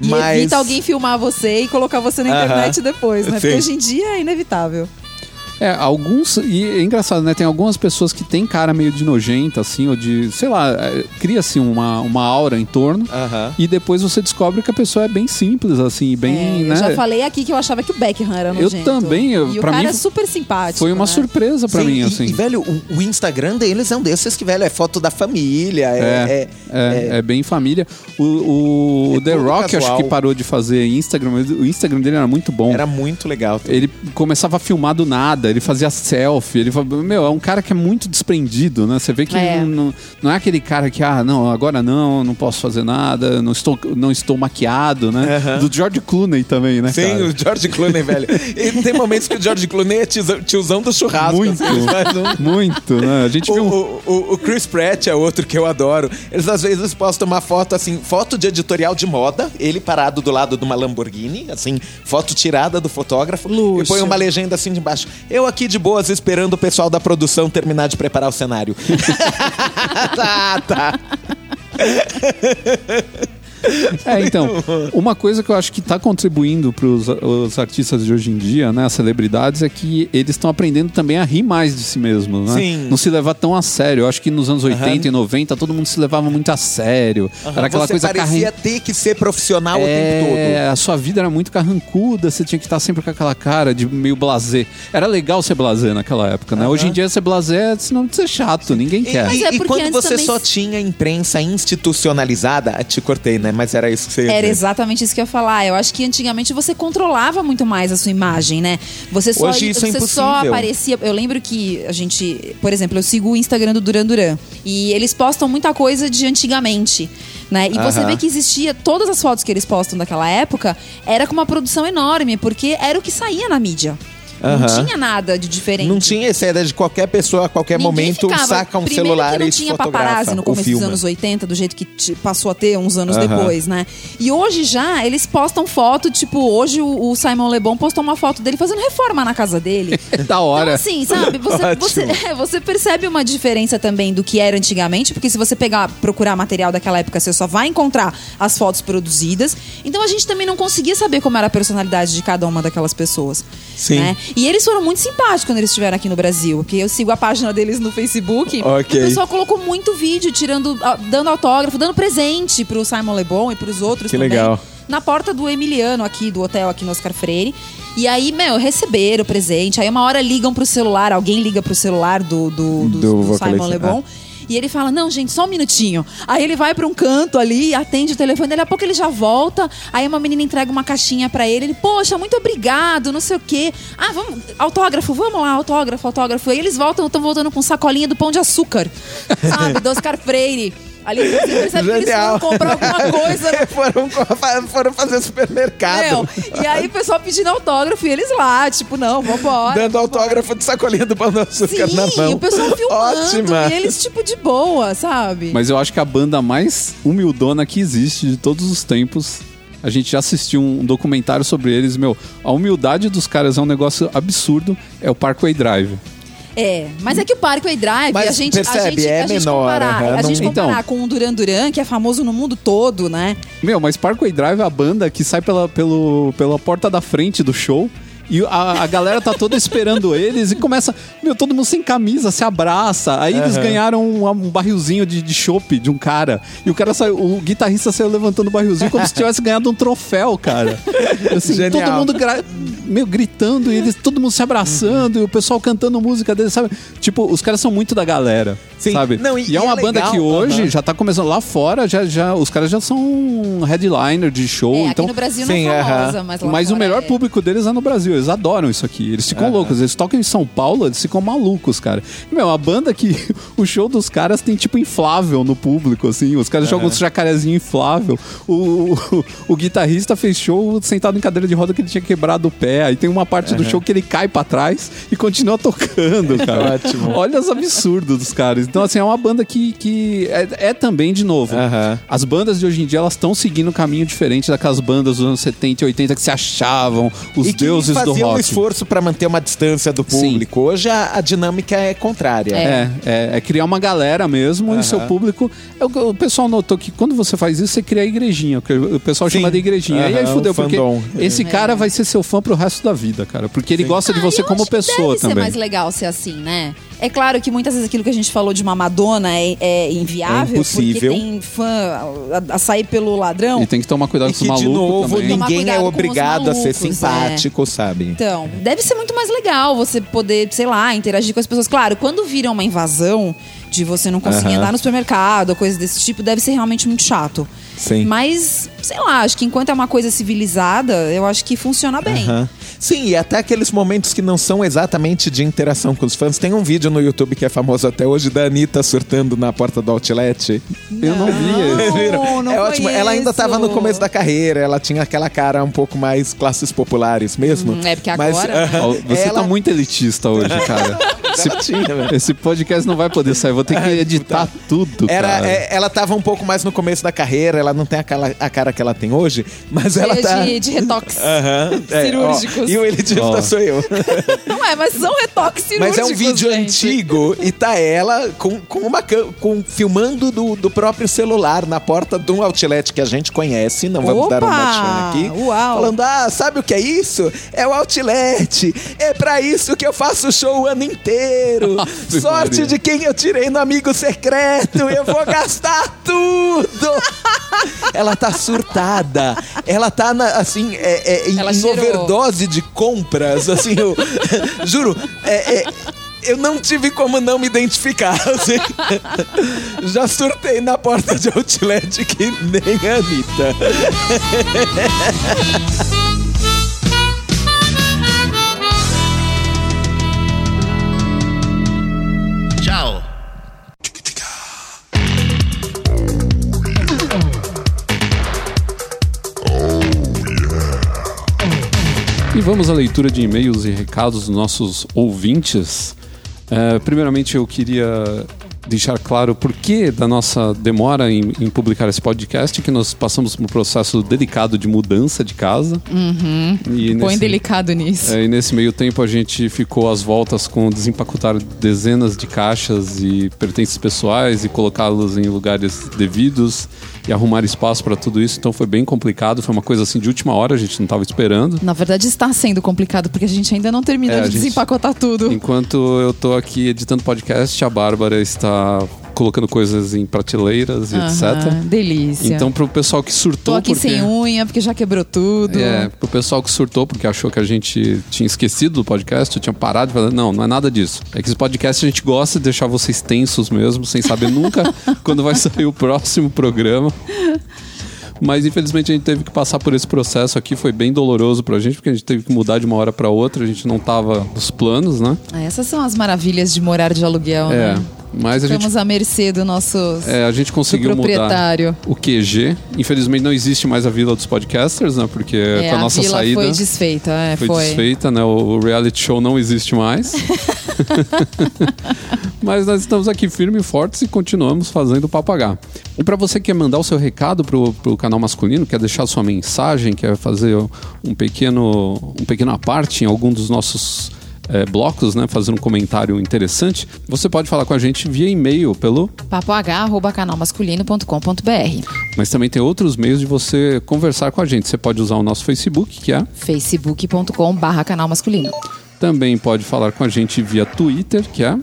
E Mas- evita alguém filmar você e colocar você na internet depois, né? Porque Sim. hoje em dia é inevitável. É, alguns. E é engraçado, né? Tem algumas pessoas que têm cara meio de nojenta, assim, ou de. Sei lá, é, cria-se uma, uma aura em torno. Aham. E depois você descobre que a pessoa é bem simples, assim, bem. É, né? Eu já falei aqui que eu achava que o Beckham era Eu nojento. também, eu- e o cara mim é super simpático. Foi uma né? surpresa pra Sim, mim, e- assim. E, velho, o, o Instagram deles é um desses que, velho, é foto da família. É, É, é- é, é bem família. O, o É The Rock acho casual. que parou de fazer Instagram, mas o Instagram dele era muito bom. Era muito legal. Ele começava a filmar do nada, ele fazia selfie, ele meu, é um cara que é muito desprendido, né? Você vê que É. não, não é aquele cara que, ah, não, agora não, não posso fazer nada, não estou, não estou maquiado, né? Do George Clooney também, né, Sim, cara? o George Clooney, velho. E tem momentos que o George Clooney é tiozão, tiozão do churrasco. Muito, assim, faz um- muito, né? A gente O, viu um... o- o- o Chris Pratt é outro que eu adoro. Eles às vezes postam uma foto assim, foto de editorial de moda, ele parado do lado de uma Lamborghini, assim, foto tirada do fotógrafo. Luxo. E põe uma legenda assim de baixo. Eu aqui de boas esperando o pessoal da produção terminar de preparar o cenário. *laughs* *laughs* tá, tá. É, então, uma coisa que eu acho que está contribuindo para os artistas de hoje em dia, né, as celebridades, é que eles estão aprendendo também a rir mais de si mesmos, né? Sim. Não se levar tão a sério. Eu acho que nos anos 80 e 90 todo mundo se levava muito a sério. Era aquela Você coisa parecia carran- ter que ser profissional o tempo todo. É, a sua vida era muito carrancuda, você tinha que estar sempre com aquela cara de meio blasé. Era legal ser blasé naquela época, né? Hoje em dia ser é sinal de ser chato, ninguém E, quer. E- é e quando você também só tinha imprensa institucionalizada, ah, te cortei, né? Mas era isso que você ia Era dizer. exatamente isso que eu ia falar. Eu acho que antigamente você controlava muito mais a sua imagem, né? Você só, Hoje isso é você só impossível. aparecia. Eu lembro que a gente, por exemplo, eu sigo o Instagram do Duran Duran e eles postam muita coisa de antigamente. Né? E você Aham. vê que existia, todas as fotos que eles postam daquela época era com uma produção enorme, porque era o que saía na mídia. Não Aham. tinha nada de diferente. Não tinha essa ideia de qualquer pessoa a qualquer Ninguém momento ficava- saca um Primeiro celular que não e tinha paparazzi no começo dos anos 80, do jeito que passou a ter uns anos Aham. depois, né? E hoje já, eles postam foto, tipo, hoje o, o Simon Le Bon postou uma foto dele fazendo reforma na casa dele. *laughs* da hora. Então, assim, sabe? Você, você, é, você percebe uma diferença também do que era antigamente, porque se você pegar, procurar material daquela época, você só vai encontrar as fotos produzidas. Então a gente também não conseguia saber como era a personalidade de cada uma daquelas pessoas. Sim. né? E eles foram muito simpáticos quando eles estiveram aqui no Brasil, porque eu sigo a página deles no Facebook. Ok. E o pessoal colocou muito vídeo, tirando, dando autógrafo, dando presente pro Simon Le Bon e pros outros Que também. legal. Na porta do Emiliano aqui, do hotel aqui no Oscar Freire. E aí, meu, receberam o presente. Aí uma hora ligam pro celular, alguém liga pro celular do, do, do, Do do Simon Le Bon. E ele fala: Não, gente, só um minutinho. Aí ele vai pra um canto ali, atende o telefone, daqui a pouco ele já volta. Aí uma menina entrega uma caixinha pra ele. Ele, poxa, muito obrigado, não sei o quê. Ah, vamos, autógrafo, vamos lá, autógrafo, autógrafo. Aí eles voltam, estão voltando com sacolinha do pão de açúcar, *laughs* sabe? Do Oscar Freire. Ali você percebe que eles Genial. foram comprar alguma *laughs* coisa. né? foram, foram fazer supermercado. Meu, e aí o pessoal pedindo autógrafo e eles lá, tipo, não, vambora. Dando autógrafo de sacolinha do pão de açúcar Sim, na mão. e o pessoal *laughs* filmando Ótima. e eles, tipo, de boa, sabe? Mas eu acho que a banda mais humildona que existe de todos os tempos. A gente já assistiu um documentário sobre eles, meu. A humildade dos caras é um negócio absurdo. É o Parkway Drive. É, mas é que o Parkway Drive, Mas a gente, a percebe, gente, é a gente menor, comparar, aham, a não- gente comparar Então. com o Duran Duran, que é famoso no mundo todo, né? Meu, mas Parkway Drive é a banda que sai pela, pelo, pela porta da frente do show. E a, a galera tá toda esperando eles e começa, meu, todo mundo sem camisa, se abraça. Aí eles ganharam um, um barrilzinho de, de chopp de um cara. E o cara saiu, o guitarrista saiu levantando o barrilzinho como se tivesse ganhado um troféu, cara. Assim, Genial. todo mundo gra- meio gritando e eles, todo mundo se abraçando e o pessoal cantando música deles, sabe? Tipo, os caras são muito da galera, Sim. sabe? Não, e- e, é e uma é banda legal, que hoje aham. já tá começando lá fora, já, já, os caras já são headliner de show. É, então, aqui no Brasil sim, não é aham. famosa, mas lá mas o fora melhor é. público deles é no Brasil. Eles adoram isso aqui. Eles ficam loucos. Eles tocam em São Paulo, eles ficam malucos, cara. Meu, a banda que. *laughs* O show dos caras tem tipo inflável no público, assim. Os caras jogam uns jacarezinho inflável. O, o, o guitarrista fez show sentado em cadeira de roda que ele tinha quebrado o pé. Aí tem uma parte do show que ele cai pra trás e continua *laughs* tocando, cara. Ótimo. Olha os absurdos dos caras. Então, assim, é uma banda que, que é, é também, de novo, as bandas de hoje em dia, elas estão seguindo um caminho diferente daquelas bandas dos anos 70 e 80 que se achavam os e deuses do faziam um esforço pra manter uma distância do Sim. público. Hoje a, a dinâmica é contrária. É, é, é criar uma galera mesmo e seu público. é o, o pessoal notou que quando você faz isso, você cria a igrejinha. que O pessoal Sim. chama de igrejinha. e aí fudeu, porque esse cara vai ser seu fã pro resto da vida, cara. Porque ele gosta de Ah, você eu como acho que pessoa deve ser também. mais legal ser assim, né? É claro que muitas vezes aquilo que a gente falou de uma Madonna é, é inviável, É impossível. porque tem fã a, a sair pelo ladrão. E tem que tomar cuidado E com os que, de malucos novo, também. Ninguém é obrigado a ser malucos, é. simpático, sabe? Então, deve ser muito mais legal você poder, sei lá, interagir com as pessoas. Claro, quando vira uma invasão de você não conseguir andar no supermercado, coisas desse tipo, deve ser realmente muito chato. Sim. Mas, sei lá, acho que enquanto é uma coisa civilizada, eu acho que funciona bem. Aham. Sim, e até aqueles momentos que não são exatamente de interação com os fãs. Tem um vídeo no YouTube que é famoso até hoje da Anitta surtando na porta do outlet. Eu não vi esse. Não, não é ótimo. Ela ainda conheço. estava no começo da carreira, ela tinha aquela cara um pouco mais classes populares mesmo. Hum, é porque Mas, agora, aham, Ó, Você ela- tá muito elitista hoje, cara. *laughs* *laughs* Tinha, velho. Esse podcast não vai poder sair, vou ter que editar tudo, Era, cara. é, ela tava um pouco mais no começo da carreira, ela não tem aquela, a cara que ela tem hoje, mas ela Cheia tá. de, de retoques. *laughs* Aham, é, cirúrgicos. ó, e o elitista Ó. sou eu. *laughs* Não é, mas são retoques cirúrgicos, Mas é um vídeo gente. antigo e tá ela com, com uma com filmando do, do próprio celular na porta de um outlet que a gente conhece, não vamos dar um Opa! merchan aqui. Uau! Falando, ah, sabe o que é isso? É o outlet. É pra isso que eu faço show o ano inteiro. *laughs* Sorte Maria. de quem eu tirei no amigo secreto. Eu vou gastar *laughs* tudo. Ela tá surtada. Ela tá na- assim, é, é, em, Ela overdose de compras. Assim, eu *laughs* juro, é- é, eu não tive como não me identificar. assim. Já surtei na porta de outlet que nem a Anitta. Vamos à leitura de e-mails e recados dos nossos ouvintes. É, primeiramente, eu queria deixar claro o porquê da nossa demora em, em publicar esse podcast, que nós passamos por um processo delicado de mudança de casa. E Põe nesse- delicado nisso. é, e nesse meio tempo a gente ficou às voltas com desempacotar dezenas de caixas e pertences pessoais e colocá-los em lugares devidos e arrumar espaço para tudo isso. Então foi bem complicado, foi uma coisa assim de última hora, a gente não estava esperando. Na verdade, está sendo complicado, porque a gente ainda não terminou É, de gente- desempacotar tudo. Enquanto eu tô aqui editando podcast, a Bárbara está colocando coisas em prateleiras e Aham, etc. Delícia. Então pro pessoal que Tô surtou aqui porque sem unha, porque já quebrou tudo. É, pro pessoal que surtou porque achou que a gente tinha esquecido do podcast, tinha parado de falar, não, não é nada disso. É que esse podcast a gente gosta de deixar vocês tensos mesmo, sem saber nunca *laughs* quando vai sair o próximo programa. Mas infelizmente a gente teve que passar por esse processo aqui, foi bem doloroso pra gente, porque a gente teve que mudar de uma hora pra outra, a gente não tava nos planos, né? Ah, Essas são as maravilhas de morar de aluguel, É, né? Mas a gente à mercê do nosso É, a gente conseguiu do mudar proprietário. o QG. Infelizmente não existe mais a Vila dos Podcasters, né? Porque É, com a a nossa saída foi desfeita, é, foi, foi. desfeita, né? O reality show não existe mais. *laughs* Mas nós estamos aqui firmes e fortes e continuamos fazendo o papagá. E para você que quer mandar o seu recado pro, pro canal masculino, quer deixar sua mensagem, quer fazer um pequeno, um pequeno aparte em algum dos nossos eh, blocos, né? Fazer um comentário interessante, você pode falar com a gente via e-mail pelo papoh.canalmasculino.com.br Mas também tem outros meios de você conversar com a gente. Você pode usar o nosso Facebook, que é. facebook.com barra canal masculino Também pode falar com a gente via Twitter, que é.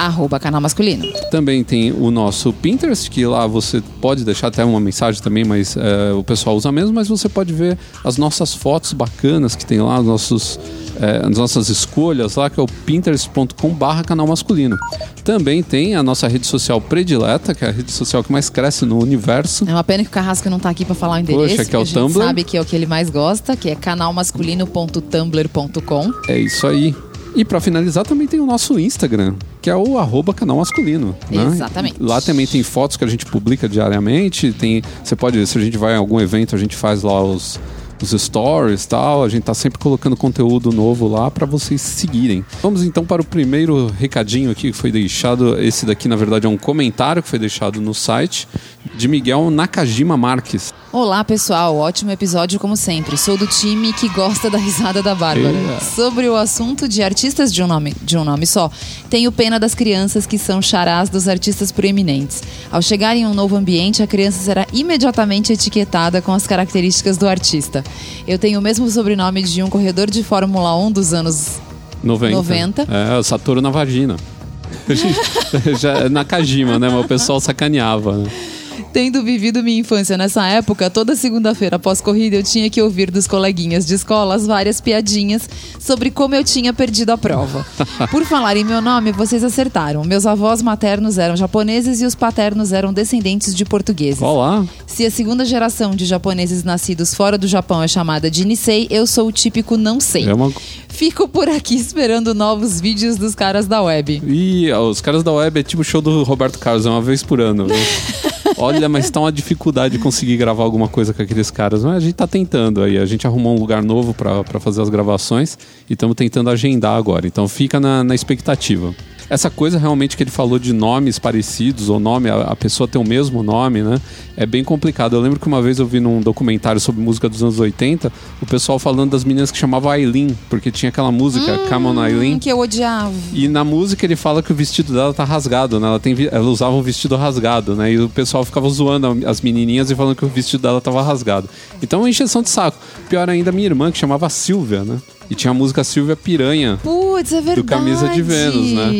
Arroba canal masculino Também tem o nosso Pinterest, que lá você pode deixar até uma mensagem também, mas é, o pessoal usa mesmo, mas você pode ver as nossas fotos bacanas que tem lá, os nossos, é, as nossas escolhas lá, que é o pinterest.com barra canal masculino. Também tem a nossa rede social predileta, que é a rede social que mais cresce no universo. É uma pena que o Carrasco não tá aqui pra falar o endereço. Poxa, que é o a Tumblr. sabe que é o que ele mais gosta, que é canalmasculino.tumblr.com. É isso aí. E pra finalizar, também tem o nosso Instagram, que é o arroba canal masculino. né? Exatamente. Lá também tem fotos que a gente publica diariamente. Tem, você pode, se a gente vai em algum evento, a gente faz lá os, os stories tal. A gente tá sempre colocando conteúdo novo lá para vocês seguirem. Vamos então para o primeiro recadinho aqui que foi deixado. Esse daqui, na verdade, é um comentário que foi deixado no site de Miguel Nakajima Marques. Olá, pessoal. Ótimo episódio, como sempre. Sou do time que gosta da risada da Bárbara. Eia. Sobre o assunto de artistas de um, nome, de um nome só, tenho pena das crianças que são charás dos artistas proeminentes. Ao chegar em um novo ambiente, a criança será imediatamente etiquetada com as características do artista. Eu tenho o mesmo sobrenome de um corredor de Fórmula 1 dos anos 90. 90. É, o Satoru *laughs* na vagina. Já, Nakajima, né? Mas o pessoal sacaneava, né? Tendo vivido minha infância nessa época, toda segunda-feira após corrida eu tinha que ouvir dos coleguinhas de escola as várias piadinhas sobre como eu tinha perdido a prova. *laughs* Por falar em meu nome, vocês acertaram. Meus avós maternos eram japoneses e os paternos eram descendentes de portugueses. Olá. Se a segunda geração de japoneses nascidos fora do Japão é chamada de Nisei, eu sou o típico não sei. É uma... Fico por aqui esperando novos vídeos dos caras da web. Ih, os caras da web é tipo o show do Roberto Carlos, é uma vez por ano. viu? *laughs* Olha, mas tá uma dificuldade de conseguir gravar alguma coisa com aqueles caras. Mas a gente tá tentando aí. A gente arrumou um lugar novo pra fazer as gravações e estamos tentando agendar agora. Então fica na, na expectativa. Essa coisa realmente que ele falou de nomes parecidos, ou nome, a, a pessoa ter o mesmo nome, né? É bem complicado. Eu lembro que uma vez eu vi num documentário sobre música dos anos 80, o pessoal falando das meninas que chamavam Aileen, porque tinha aquela música, Come on Aileen. Que eu odiava. E na música ele fala que o vestido dela tá rasgado, né? Ela, tem, ela usava um vestido rasgado, né? E o pessoal ficava zoando as menininhas e falando que o vestido dela tava rasgado. Então, uma encheção de saco. Pior ainda, minha irmã, que chamava Silvia, né? E tinha a música Silvia Piranha, Putz, é verdade. do Camisa de Vênus, né?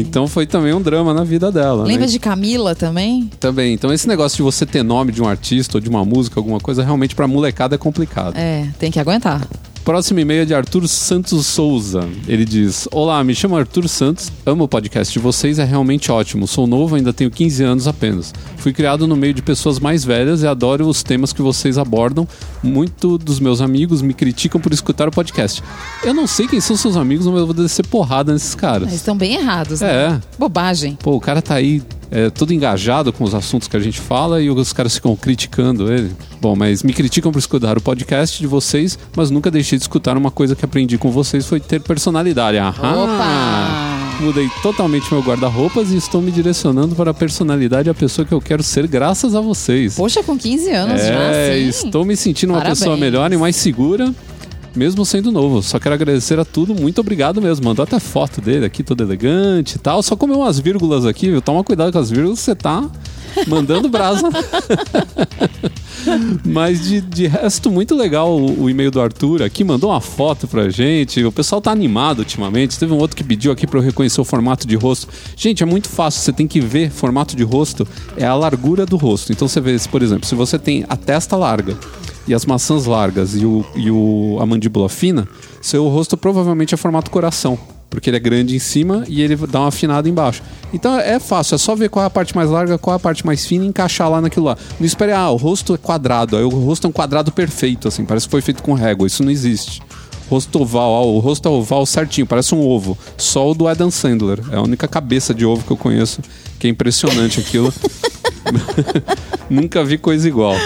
Então foi também um drama na vida dela. Lembra né? de Camila também? Também. Então esse negócio de você ter nome de um artista ou de uma música, alguma coisa, realmente pra molecada é complicado. É, tem que aguentar. Próximo e-mail é de Arthur Santos Souza. Ele diz: Olá, me chamo Arthur Santos, amo o podcast de vocês, é realmente ótimo. Sou novo, ainda tenho 15 anos apenas. Fui criado no meio de pessoas mais velhas e adoro os temas que vocês abordam. Muito dos meus amigos me criticam por escutar o podcast. Eu não sei quem são seus amigos, mas eu vou descer porrada nesses caras. Eles estão bem errados, né? É. Bobagem. Pô, o cara tá aí é, todo engajado com os assuntos que a gente fala e os caras ficam criticando ele. Bom, mas me criticam por escutar o podcast de vocês, mas nunca deixei de escutar uma coisa que aprendi com vocês foi ter personalidade. Aham! Opa! Mudei totalmente meu guarda-roupas e estou me direcionando para a personalidade a pessoa que eu quero ser graças a vocês. Poxa, com 15 anos é, já, sim. estou me sentindo uma Parabéns. pessoa melhor e mais segura. Mesmo sendo novo, só quero agradecer a tudo, muito obrigado mesmo. Mandou até foto dele aqui, todo elegante e tal. Só comeu umas vírgulas aqui, viu? Toma cuidado com as vírgulas, você tá mandando brasa. *laughs* Mas de, de resto, muito legal o, o e-mail do Arthur aqui, mandou uma foto pra gente. O pessoal tá animado ultimamente. Teve um outro que pediu aqui pra eu reconhecer o formato de rosto. Gente, é muito fácil, você tem que ver formato de rosto, é a largura do rosto. Então você vê, por exemplo, se você tem a testa larga e as maçãs largas e, o, e o, a mandíbula fina, seu rosto provavelmente é formato coração. Porque ele é grande em cima e ele dá uma afinada embaixo. Então é fácil, é só ver qual é a parte mais larga, qual é a parte mais fina e encaixar lá naquilo lá. Não espere, ah, o rosto é quadrado, aí o rosto é um quadrado perfeito, assim, parece que foi feito com régua. Isso não existe. Rosto oval, ó, o rosto é oval certinho, parece um ovo. Só o do Adam Sandler. É a única cabeça de ovo que eu conheço, que é impressionante aquilo. *laughs* Nunca vi coisa igual.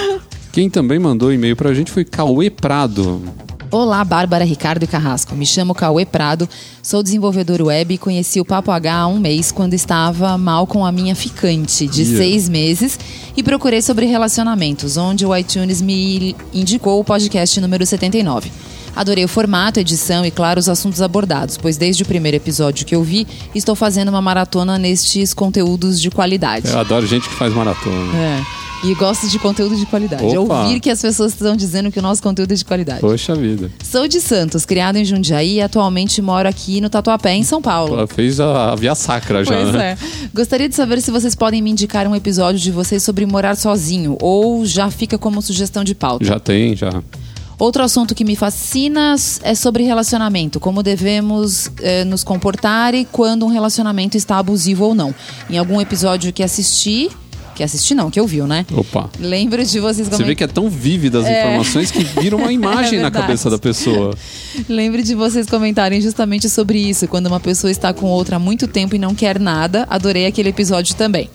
Quem também mandou e-mail pra gente foi Cauê Prado. Olá, Bárbara, Ricardo e Carrasco. Me chamo Cauê Prado, sou desenvolvedor web e conheci o Papo H há um mês quando estava mal com a minha ficante de Yeah. seis meses e procurei sobre relacionamentos, onde o iTunes me indicou o podcast número 79. Adorei o formato, a edição e, claro, os assuntos abordados, pois desde o primeiro episódio que eu vi, estou fazendo uma maratona nestes conteúdos de qualidade. Eu adoro gente que faz maratona. É. E gosto de conteúdo de qualidade. Opa. Ouvir que as pessoas estão dizendo que o nosso conteúdo é de qualidade. Poxa vida. Sou de Santos, criado em Jundiaí e atualmente moro aqui no Tatuapé, em São Paulo. Ela fez a, a via sacra já, Pois né? é. Gostaria de saber se vocês podem me indicar um episódio de vocês sobre morar sozinho ou já fica como sugestão de pauta. Já tem, já. Outro assunto que me fascina é sobre relacionamento, como devemos eh, nos comportar e quando um relacionamento está abusivo ou não. Em algum episódio que assisti, que assisti não, que ouviu, né? Opa. Lembro de vocês Você vê que é tão vívida as informações que vira uma *laughs* imagem É na cabeça da pessoa. Lembre de vocês comentarem justamente sobre isso, quando uma pessoa está com outra há muito tempo e não quer nada. Adorei aquele episódio também.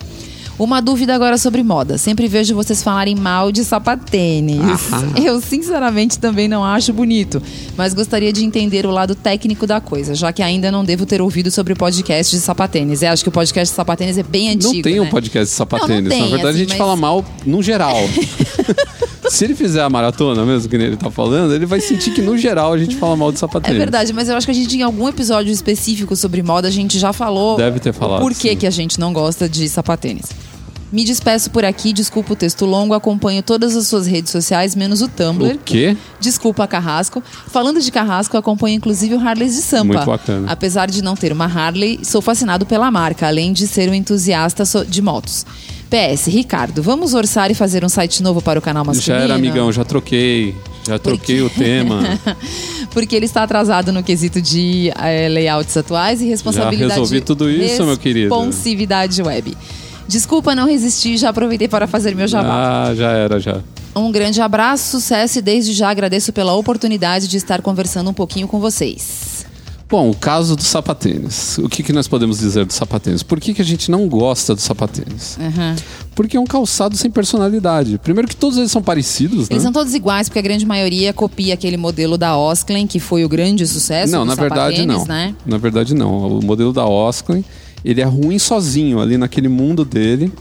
Uma dúvida agora sobre moda. Sempre vejo vocês falarem mal de sapatênis. *laughs* Eu, sinceramente, também não acho bonito, mas gostaria de entender o lado técnico da coisa, já que ainda não devo ter ouvido sobre o podcast de sapatênis. Eu acho que o podcast de sapatênis é bem antigo. Não tem né? um podcast de sapatênis. Não, não tem, Na verdade, assim, a gente mas- fala mal no geral. *laughs* Se ele fizer a maratona mesmo, que nem ele tá falando, ele vai sentir que no geral a gente fala mal de É sapatênis. verdade, mas eu acho que a gente, em algum episódio específico sobre moda, a gente já falou Deve ter falado, por que, que a gente não gosta de sapatênis. Me despeço por aqui, desculpa o texto longo, acompanho todas as suas redes sociais, menos o Tumblr. O quê? Desculpa, Carrasco. Falando de Carrasco, acompanho inclusive o Harley de Sampa. Muito bacana. Apesar de não ter uma Harley, sou fascinado pela marca, além de ser um entusiasta de motos. PS, Ricardo, vamos orçar e fazer um site novo para o canal Já masculino? era amigão, já troquei. Já troquei o tema. *laughs* Porque ele está atrasado no quesito de eh, layouts atuais e responsabilidade. Já resolvi tudo isso, meu querido. Responsividade web. Desculpa, não resisti, já aproveitei para fazer meu jabá. Ah, já era, já. Um grande abraço, sucesso e desde já agradeço pela oportunidade de estar conversando um pouquinho com vocês. Bom, o caso do sapatênis. O que, que nós podemos dizer do sapatênis? Por que, que a gente não gosta do sapatênis? Uhum. Porque é um calçado sem personalidade. Primeiro que todos eles são parecidos, né? Eles são todos iguais, porque a grande maioria copia aquele modelo da Osklen, que foi o grande sucesso Não, do na verdade não. né? Na verdade não. O modelo da Osklen, ele é ruim sozinho ali naquele mundo dele.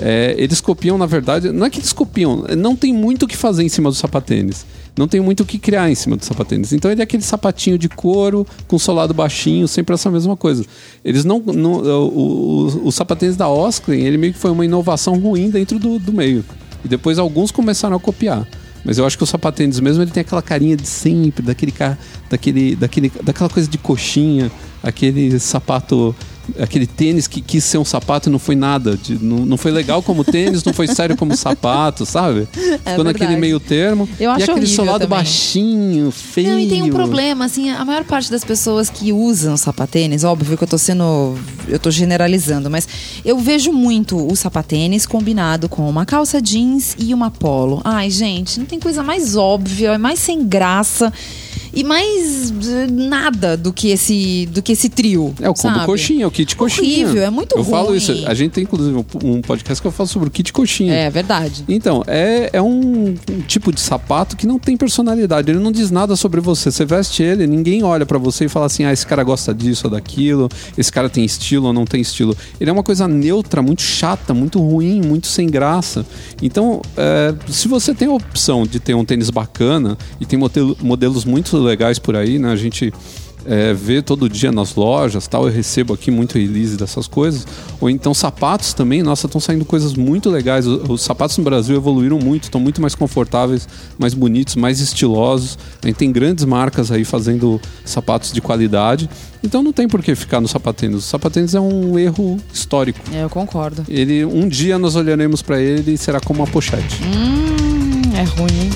É, eles copiam, na verdade, não é que eles copiam, não tem muito o que fazer em cima do sapatênis. Não tem muito o que criar em cima do sapatênis. Então ele é aquele sapatinho de couro com solado baixinho, sempre essa mesma coisa. Eles não. não o, o, o sapatênis da Osklen, ele meio que foi uma inovação ruim dentro do, do meio. E depois alguns começaram a copiar. Mas eu acho que o sapatênis mesmo ele tem aquela carinha de sempre, daquele, daquele, daquele, daquela coisa de coxinha, aquele sapato, aquele tênis que quis ser um sapato e não foi nada. de- não, não foi legal como tênis, não foi sério como sapato, sabe? *laughs* Ficou naquele É meio termo. Eu e acho aquele horrível solado também. baixinho, feio. Não, e tem um problema, assim, a maior parte das pessoas que usam sapatênis, óbvio que eu tô sendo. Eu tô generalizando, mas eu vejo muito o sapatênis combinado com uma calça jeans e uma polo. Ai, gente, não tem coisa mais óbvia, é mais sem graça e mais eh, nada do que esse, do que esse trio. É o combo sabe? coxinha, é o kit coxinha. Horrível, é muito Eu falo ruim. isso. A gente tem, inclusive, um- podcast que eu falo sobre o kit coxinha. É verdade. Então, é, é um, um tipo de sapato que não tem personalidade. Ele não diz nada sobre você. Você veste ele, ninguém olha pra você e fala assim: ah, esse cara gosta disso ou daquilo, esse cara tem estilo ou não tem estilo. Ele é uma coisa neutra, muito chata, muito ruim, muito sem graça. Então, é, se você tem a opção de ter um tênis bacana e tem modelo- modelos muito legais por aí, né? A gente é, vê todo dia nas lojas, tal, eu recebo aqui muito release dessas coisas. Ou então sapatos também, nossa, estão saindo coisas muito legais. Os, os sapatos no Brasil evoluíram muito, estão muito mais confortáveis, mais bonitos, mais estilosos. A gente tem grandes marcas aí fazendo sapatos de qualidade. Então não tem por que ficar no sapatênis. O sapatênis é um erro histórico. É, eu concordo. Ele, um dia nós olharemos para ele e será como uma pochete. Hum, é ruim,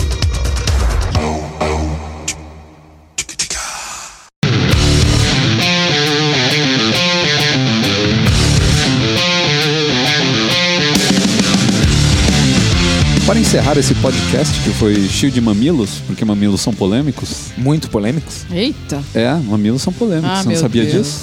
*laughs* encerrar esse podcast, que foi cheio de mamilos, porque mamilos são polêmicos, Muito polêmicos. Eita. É, mamilos são polêmicos. Ah, Você não sabia Deus. disso?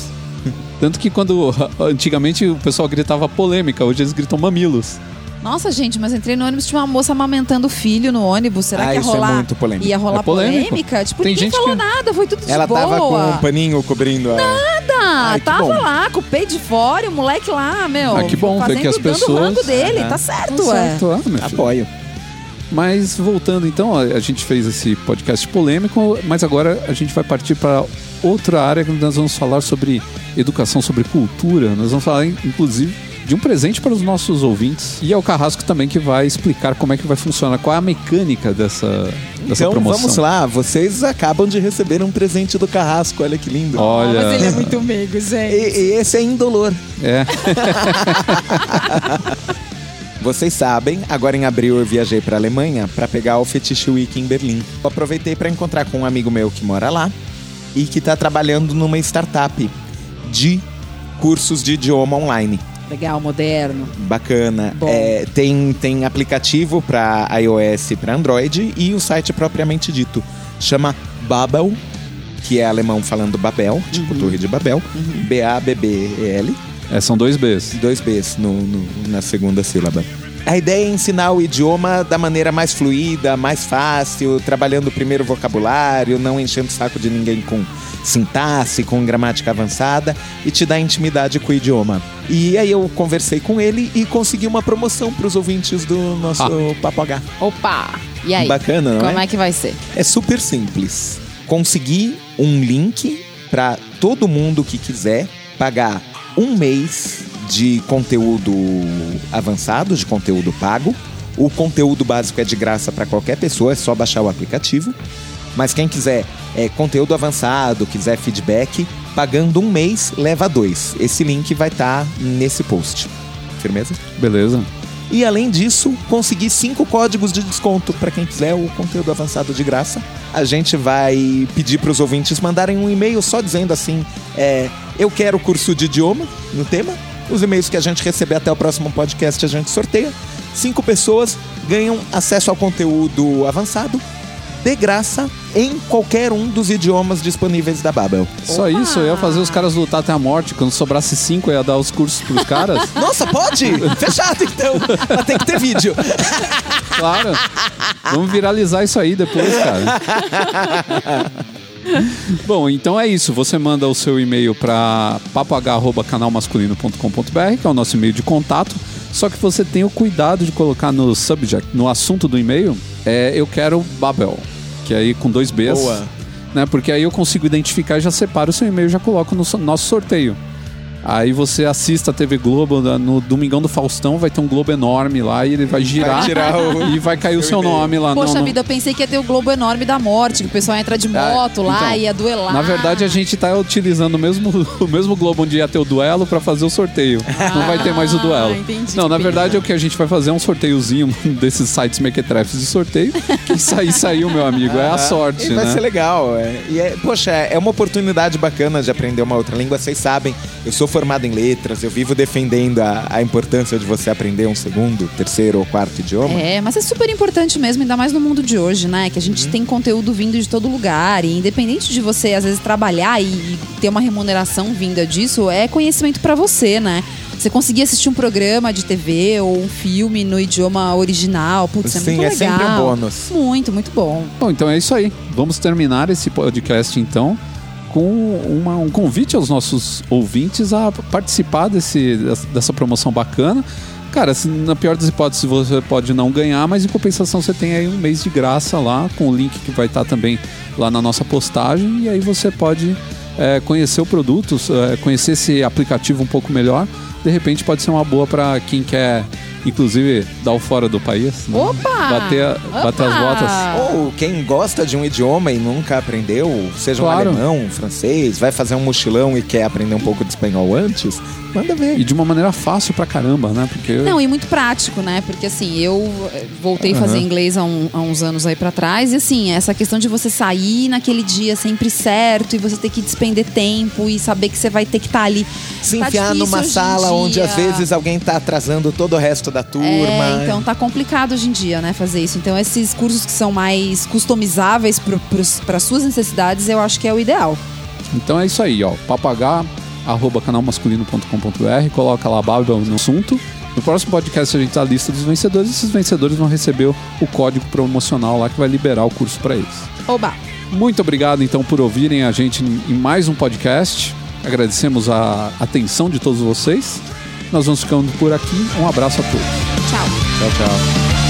Tanto que quando *laughs* antigamente o pessoal gritava polêmica, hoje eles gritam mamilos. Nossa, gente, mas entrei no ônibus, tinha uma moça amamentando o filho no ônibus. Será Ah, que ia isso é rolar? muito polêmico. Ia rolar É polêmica? Tipo, Tem ninguém gente falou que- nada, foi tudo de Ela boa. tava com um paninho cobrindo a. Nada, Ai, tava bom. lá com o peito de fora e o moleque lá, meu. Ah, que bom ver fazendo, que as o pessoas- rango dele, Aham. tá certo, Tá ué. certo, ah, meu filho. Apoio. Mas voltando então, a gente fez esse podcast polêmico, mas agora a gente vai partir para outra área que nós vamos falar sobre educação, sobre cultura. Nós vamos falar, inclusive, de um presente para os nossos ouvintes. E é o Carrasco também que vai explicar como é que vai funcionar, qual é a mecânica dessa, dessa Então promoção. vamos lá, vocês acabam de receber um presente do Carrasco, olha que lindo. Olha, Mas ele é muito meigo, gente. E, e esse é indolor. é, *laughs* Vocês sabem, agora em abril eu viajei para Alemanha para pegar o Fetiche Week em Berlim. Eu aproveitei para encontrar com um amigo meu que mora lá e que está trabalhando numa startup de cursos de idioma online. Legal, moderno. Bacana. É, tem, tem aplicativo para iOS e para Android e o site propriamente dito. Chama Babel, que é alemão falando Babel, tipo Torre de Babel. B-A-B-B-E-L. É, são dois Bs. Dois Bs no, no- na segunda sílaba. A ideia é ensinar o idioma da maneira mais fluida, mais fácil, trabalhando primeiro o vocabulário, não enchendo o saco de ninguém com sintaxe, com gramática avançada e te dar intimidade com o idioma. E aí eu conversei com ele e consegui uma promoção para os ouvintes do nosso Papo H. Opa! E aí? Bacana, não Como é? é que vai ser? É super simples. Conseguir um link para todo mundo que quiser pagar um mês de conteúdo avançado, de conteúdo pago. O conteúdo básico é de graça para qualquer pessoa, é só baixar o aplicativo. Mas quem quiser é, conteúdo avançado, quiser feedback, pagando um mês, leva dois. Esse link vai estar nesse post. Firmeza? Beleza. E além disso, consegui cinco códigos de desconto para quem quiser o conteúdo avançado de graça. A gente vai pedir para os ouvintes mandarem um e-mail só dizendo assim: é, eu quero curso de idioma no tema. Os e-mails que a gente receber até o próximo podcast a gente sorteia. Cinco pessoas ganham acesso ao conteúdo avançado de graça em qualquer um dos idiomas disponíveis da Babel. Só isso, eu ia fazer os caras lutar até a morte. Quando sobrasse cinco, eu ia dar os cursos pros caras. *laughs* Nossa, pode? Fechado então. Mas tem que ter vídeo. Claro. Vamos viralizar isso aí depois, cara. *laughs* *laughs* Bom, então é isso. Você manda o seu e-mail para papoh.canalmasculino.com.br, que é o nosso e-mail de contato. Só que você tem o cuidado de colocar no subject, no assunto do e-mail, é eu quero Babel, que aí com dois Bs. Boa. Né? Porque aí eu consigo identificar e já separo o seu e-mail e já coloco no so- nosso sorteio. Aí você assista a TV Globo no Domingão do Faustão, vai ter um Globo enorme lá e ele vai girar tirar o- *laughs* e vai cair o seu nome lá. Poxa Não, não- vida, eu pensei que ia ter o Globo Enorme da Morte, que o pessoal entra de moto lá, então, ia duelar. Na verdade, a gente tá utilizando o mesmo, *laughs* o mesmo Globo onde ia ter o duelo pra fazer o sorteio. Não vai ter mais o duelo. Ah, entendi, Não, na que verdade, pena. o que a gente vai fazer é um sorteiozinho *laughs* desses sites mequetrefes de sorteio. Quem sair, saiu, meu amigo. É a sorte, E vai né? ser legal. É. E é, poxa, é uma oportunidade bacana de aprender uma outra língua. Vocês sabem, eu sou formado em letras, eu vivo defendendo a, a importância de você aprender um segundo, terceiro ou quarto idioma. É, mas é super importante mesmo, ainda mais no mundo de hoje, né? Que a gente tem conteúdo vindo de todo lugar. E independente de você, às vezes, trabalhar e, ter uma remuneração vinda disso, é conhecimento pra você, né? Você conseguir assistir um programa de TV ou um filme no idioma original, putz, é Sim, muito é legal. sempre um bônus. Muito, muito bom. Bom, então é isso aí. Vamos terminar esse podcast, então, com uma- um convite aos nossos ouvintes a participar desse, dessa promoção bacana. Cara, se, na pior das hipóteses você pode não ganhar, mas em compensação você tem aí um mês de graça lá, com o link que vai estar também lá na nossa postagem, e aí você pode é, conhecer o produto, é, conhecer esse aplicativo um pouco melhor. De repente pode ser uma boa para quem quer, inclusive, dar o fora do país. né? Opa! Bater, bater as botas. Ou quem gosta de um idioma e nunca aprendeu, seja Claro. um alemão, um francês, vai fazer um mochilão e quer aprender um pouco de espanhol antes, manda ver. E de uma maneira fácil pra caramba, né? Porque Não, e muito prático, né? Porque assim, eu eh, voltei a fazer inglês há, um- há uns anos aí pra trás. E assim, essa questão de você sair naquele dia sempre certo e você ter que despender tempo e saber que você vai ter que estar ali. Se Tá enfiar numa sala onde às vezes alguém tá atrasando todo o resto da turma. É, então tá complicado hoje em dia, né, fazer isso. Então esses cursos que são mais customizáveis para suas necessidades, eu acho que é o ideal. Então é isso aí, ó. Papagá, arroba canalmasculino.com.br, coloca lá Babel no assunto. No próximo podcast a gente dá a lista dos vencedores e esses vencedores vão receber o código promocional lá que vai liberar o curso para eles. Oba! Muito obrigado então por ouvirem a gente em mais um podcast. Agradecemos a atenção de todos vocês. Nós vamos ficando por aqui. Um abraço a todos. Tchau! Tchau, tchau.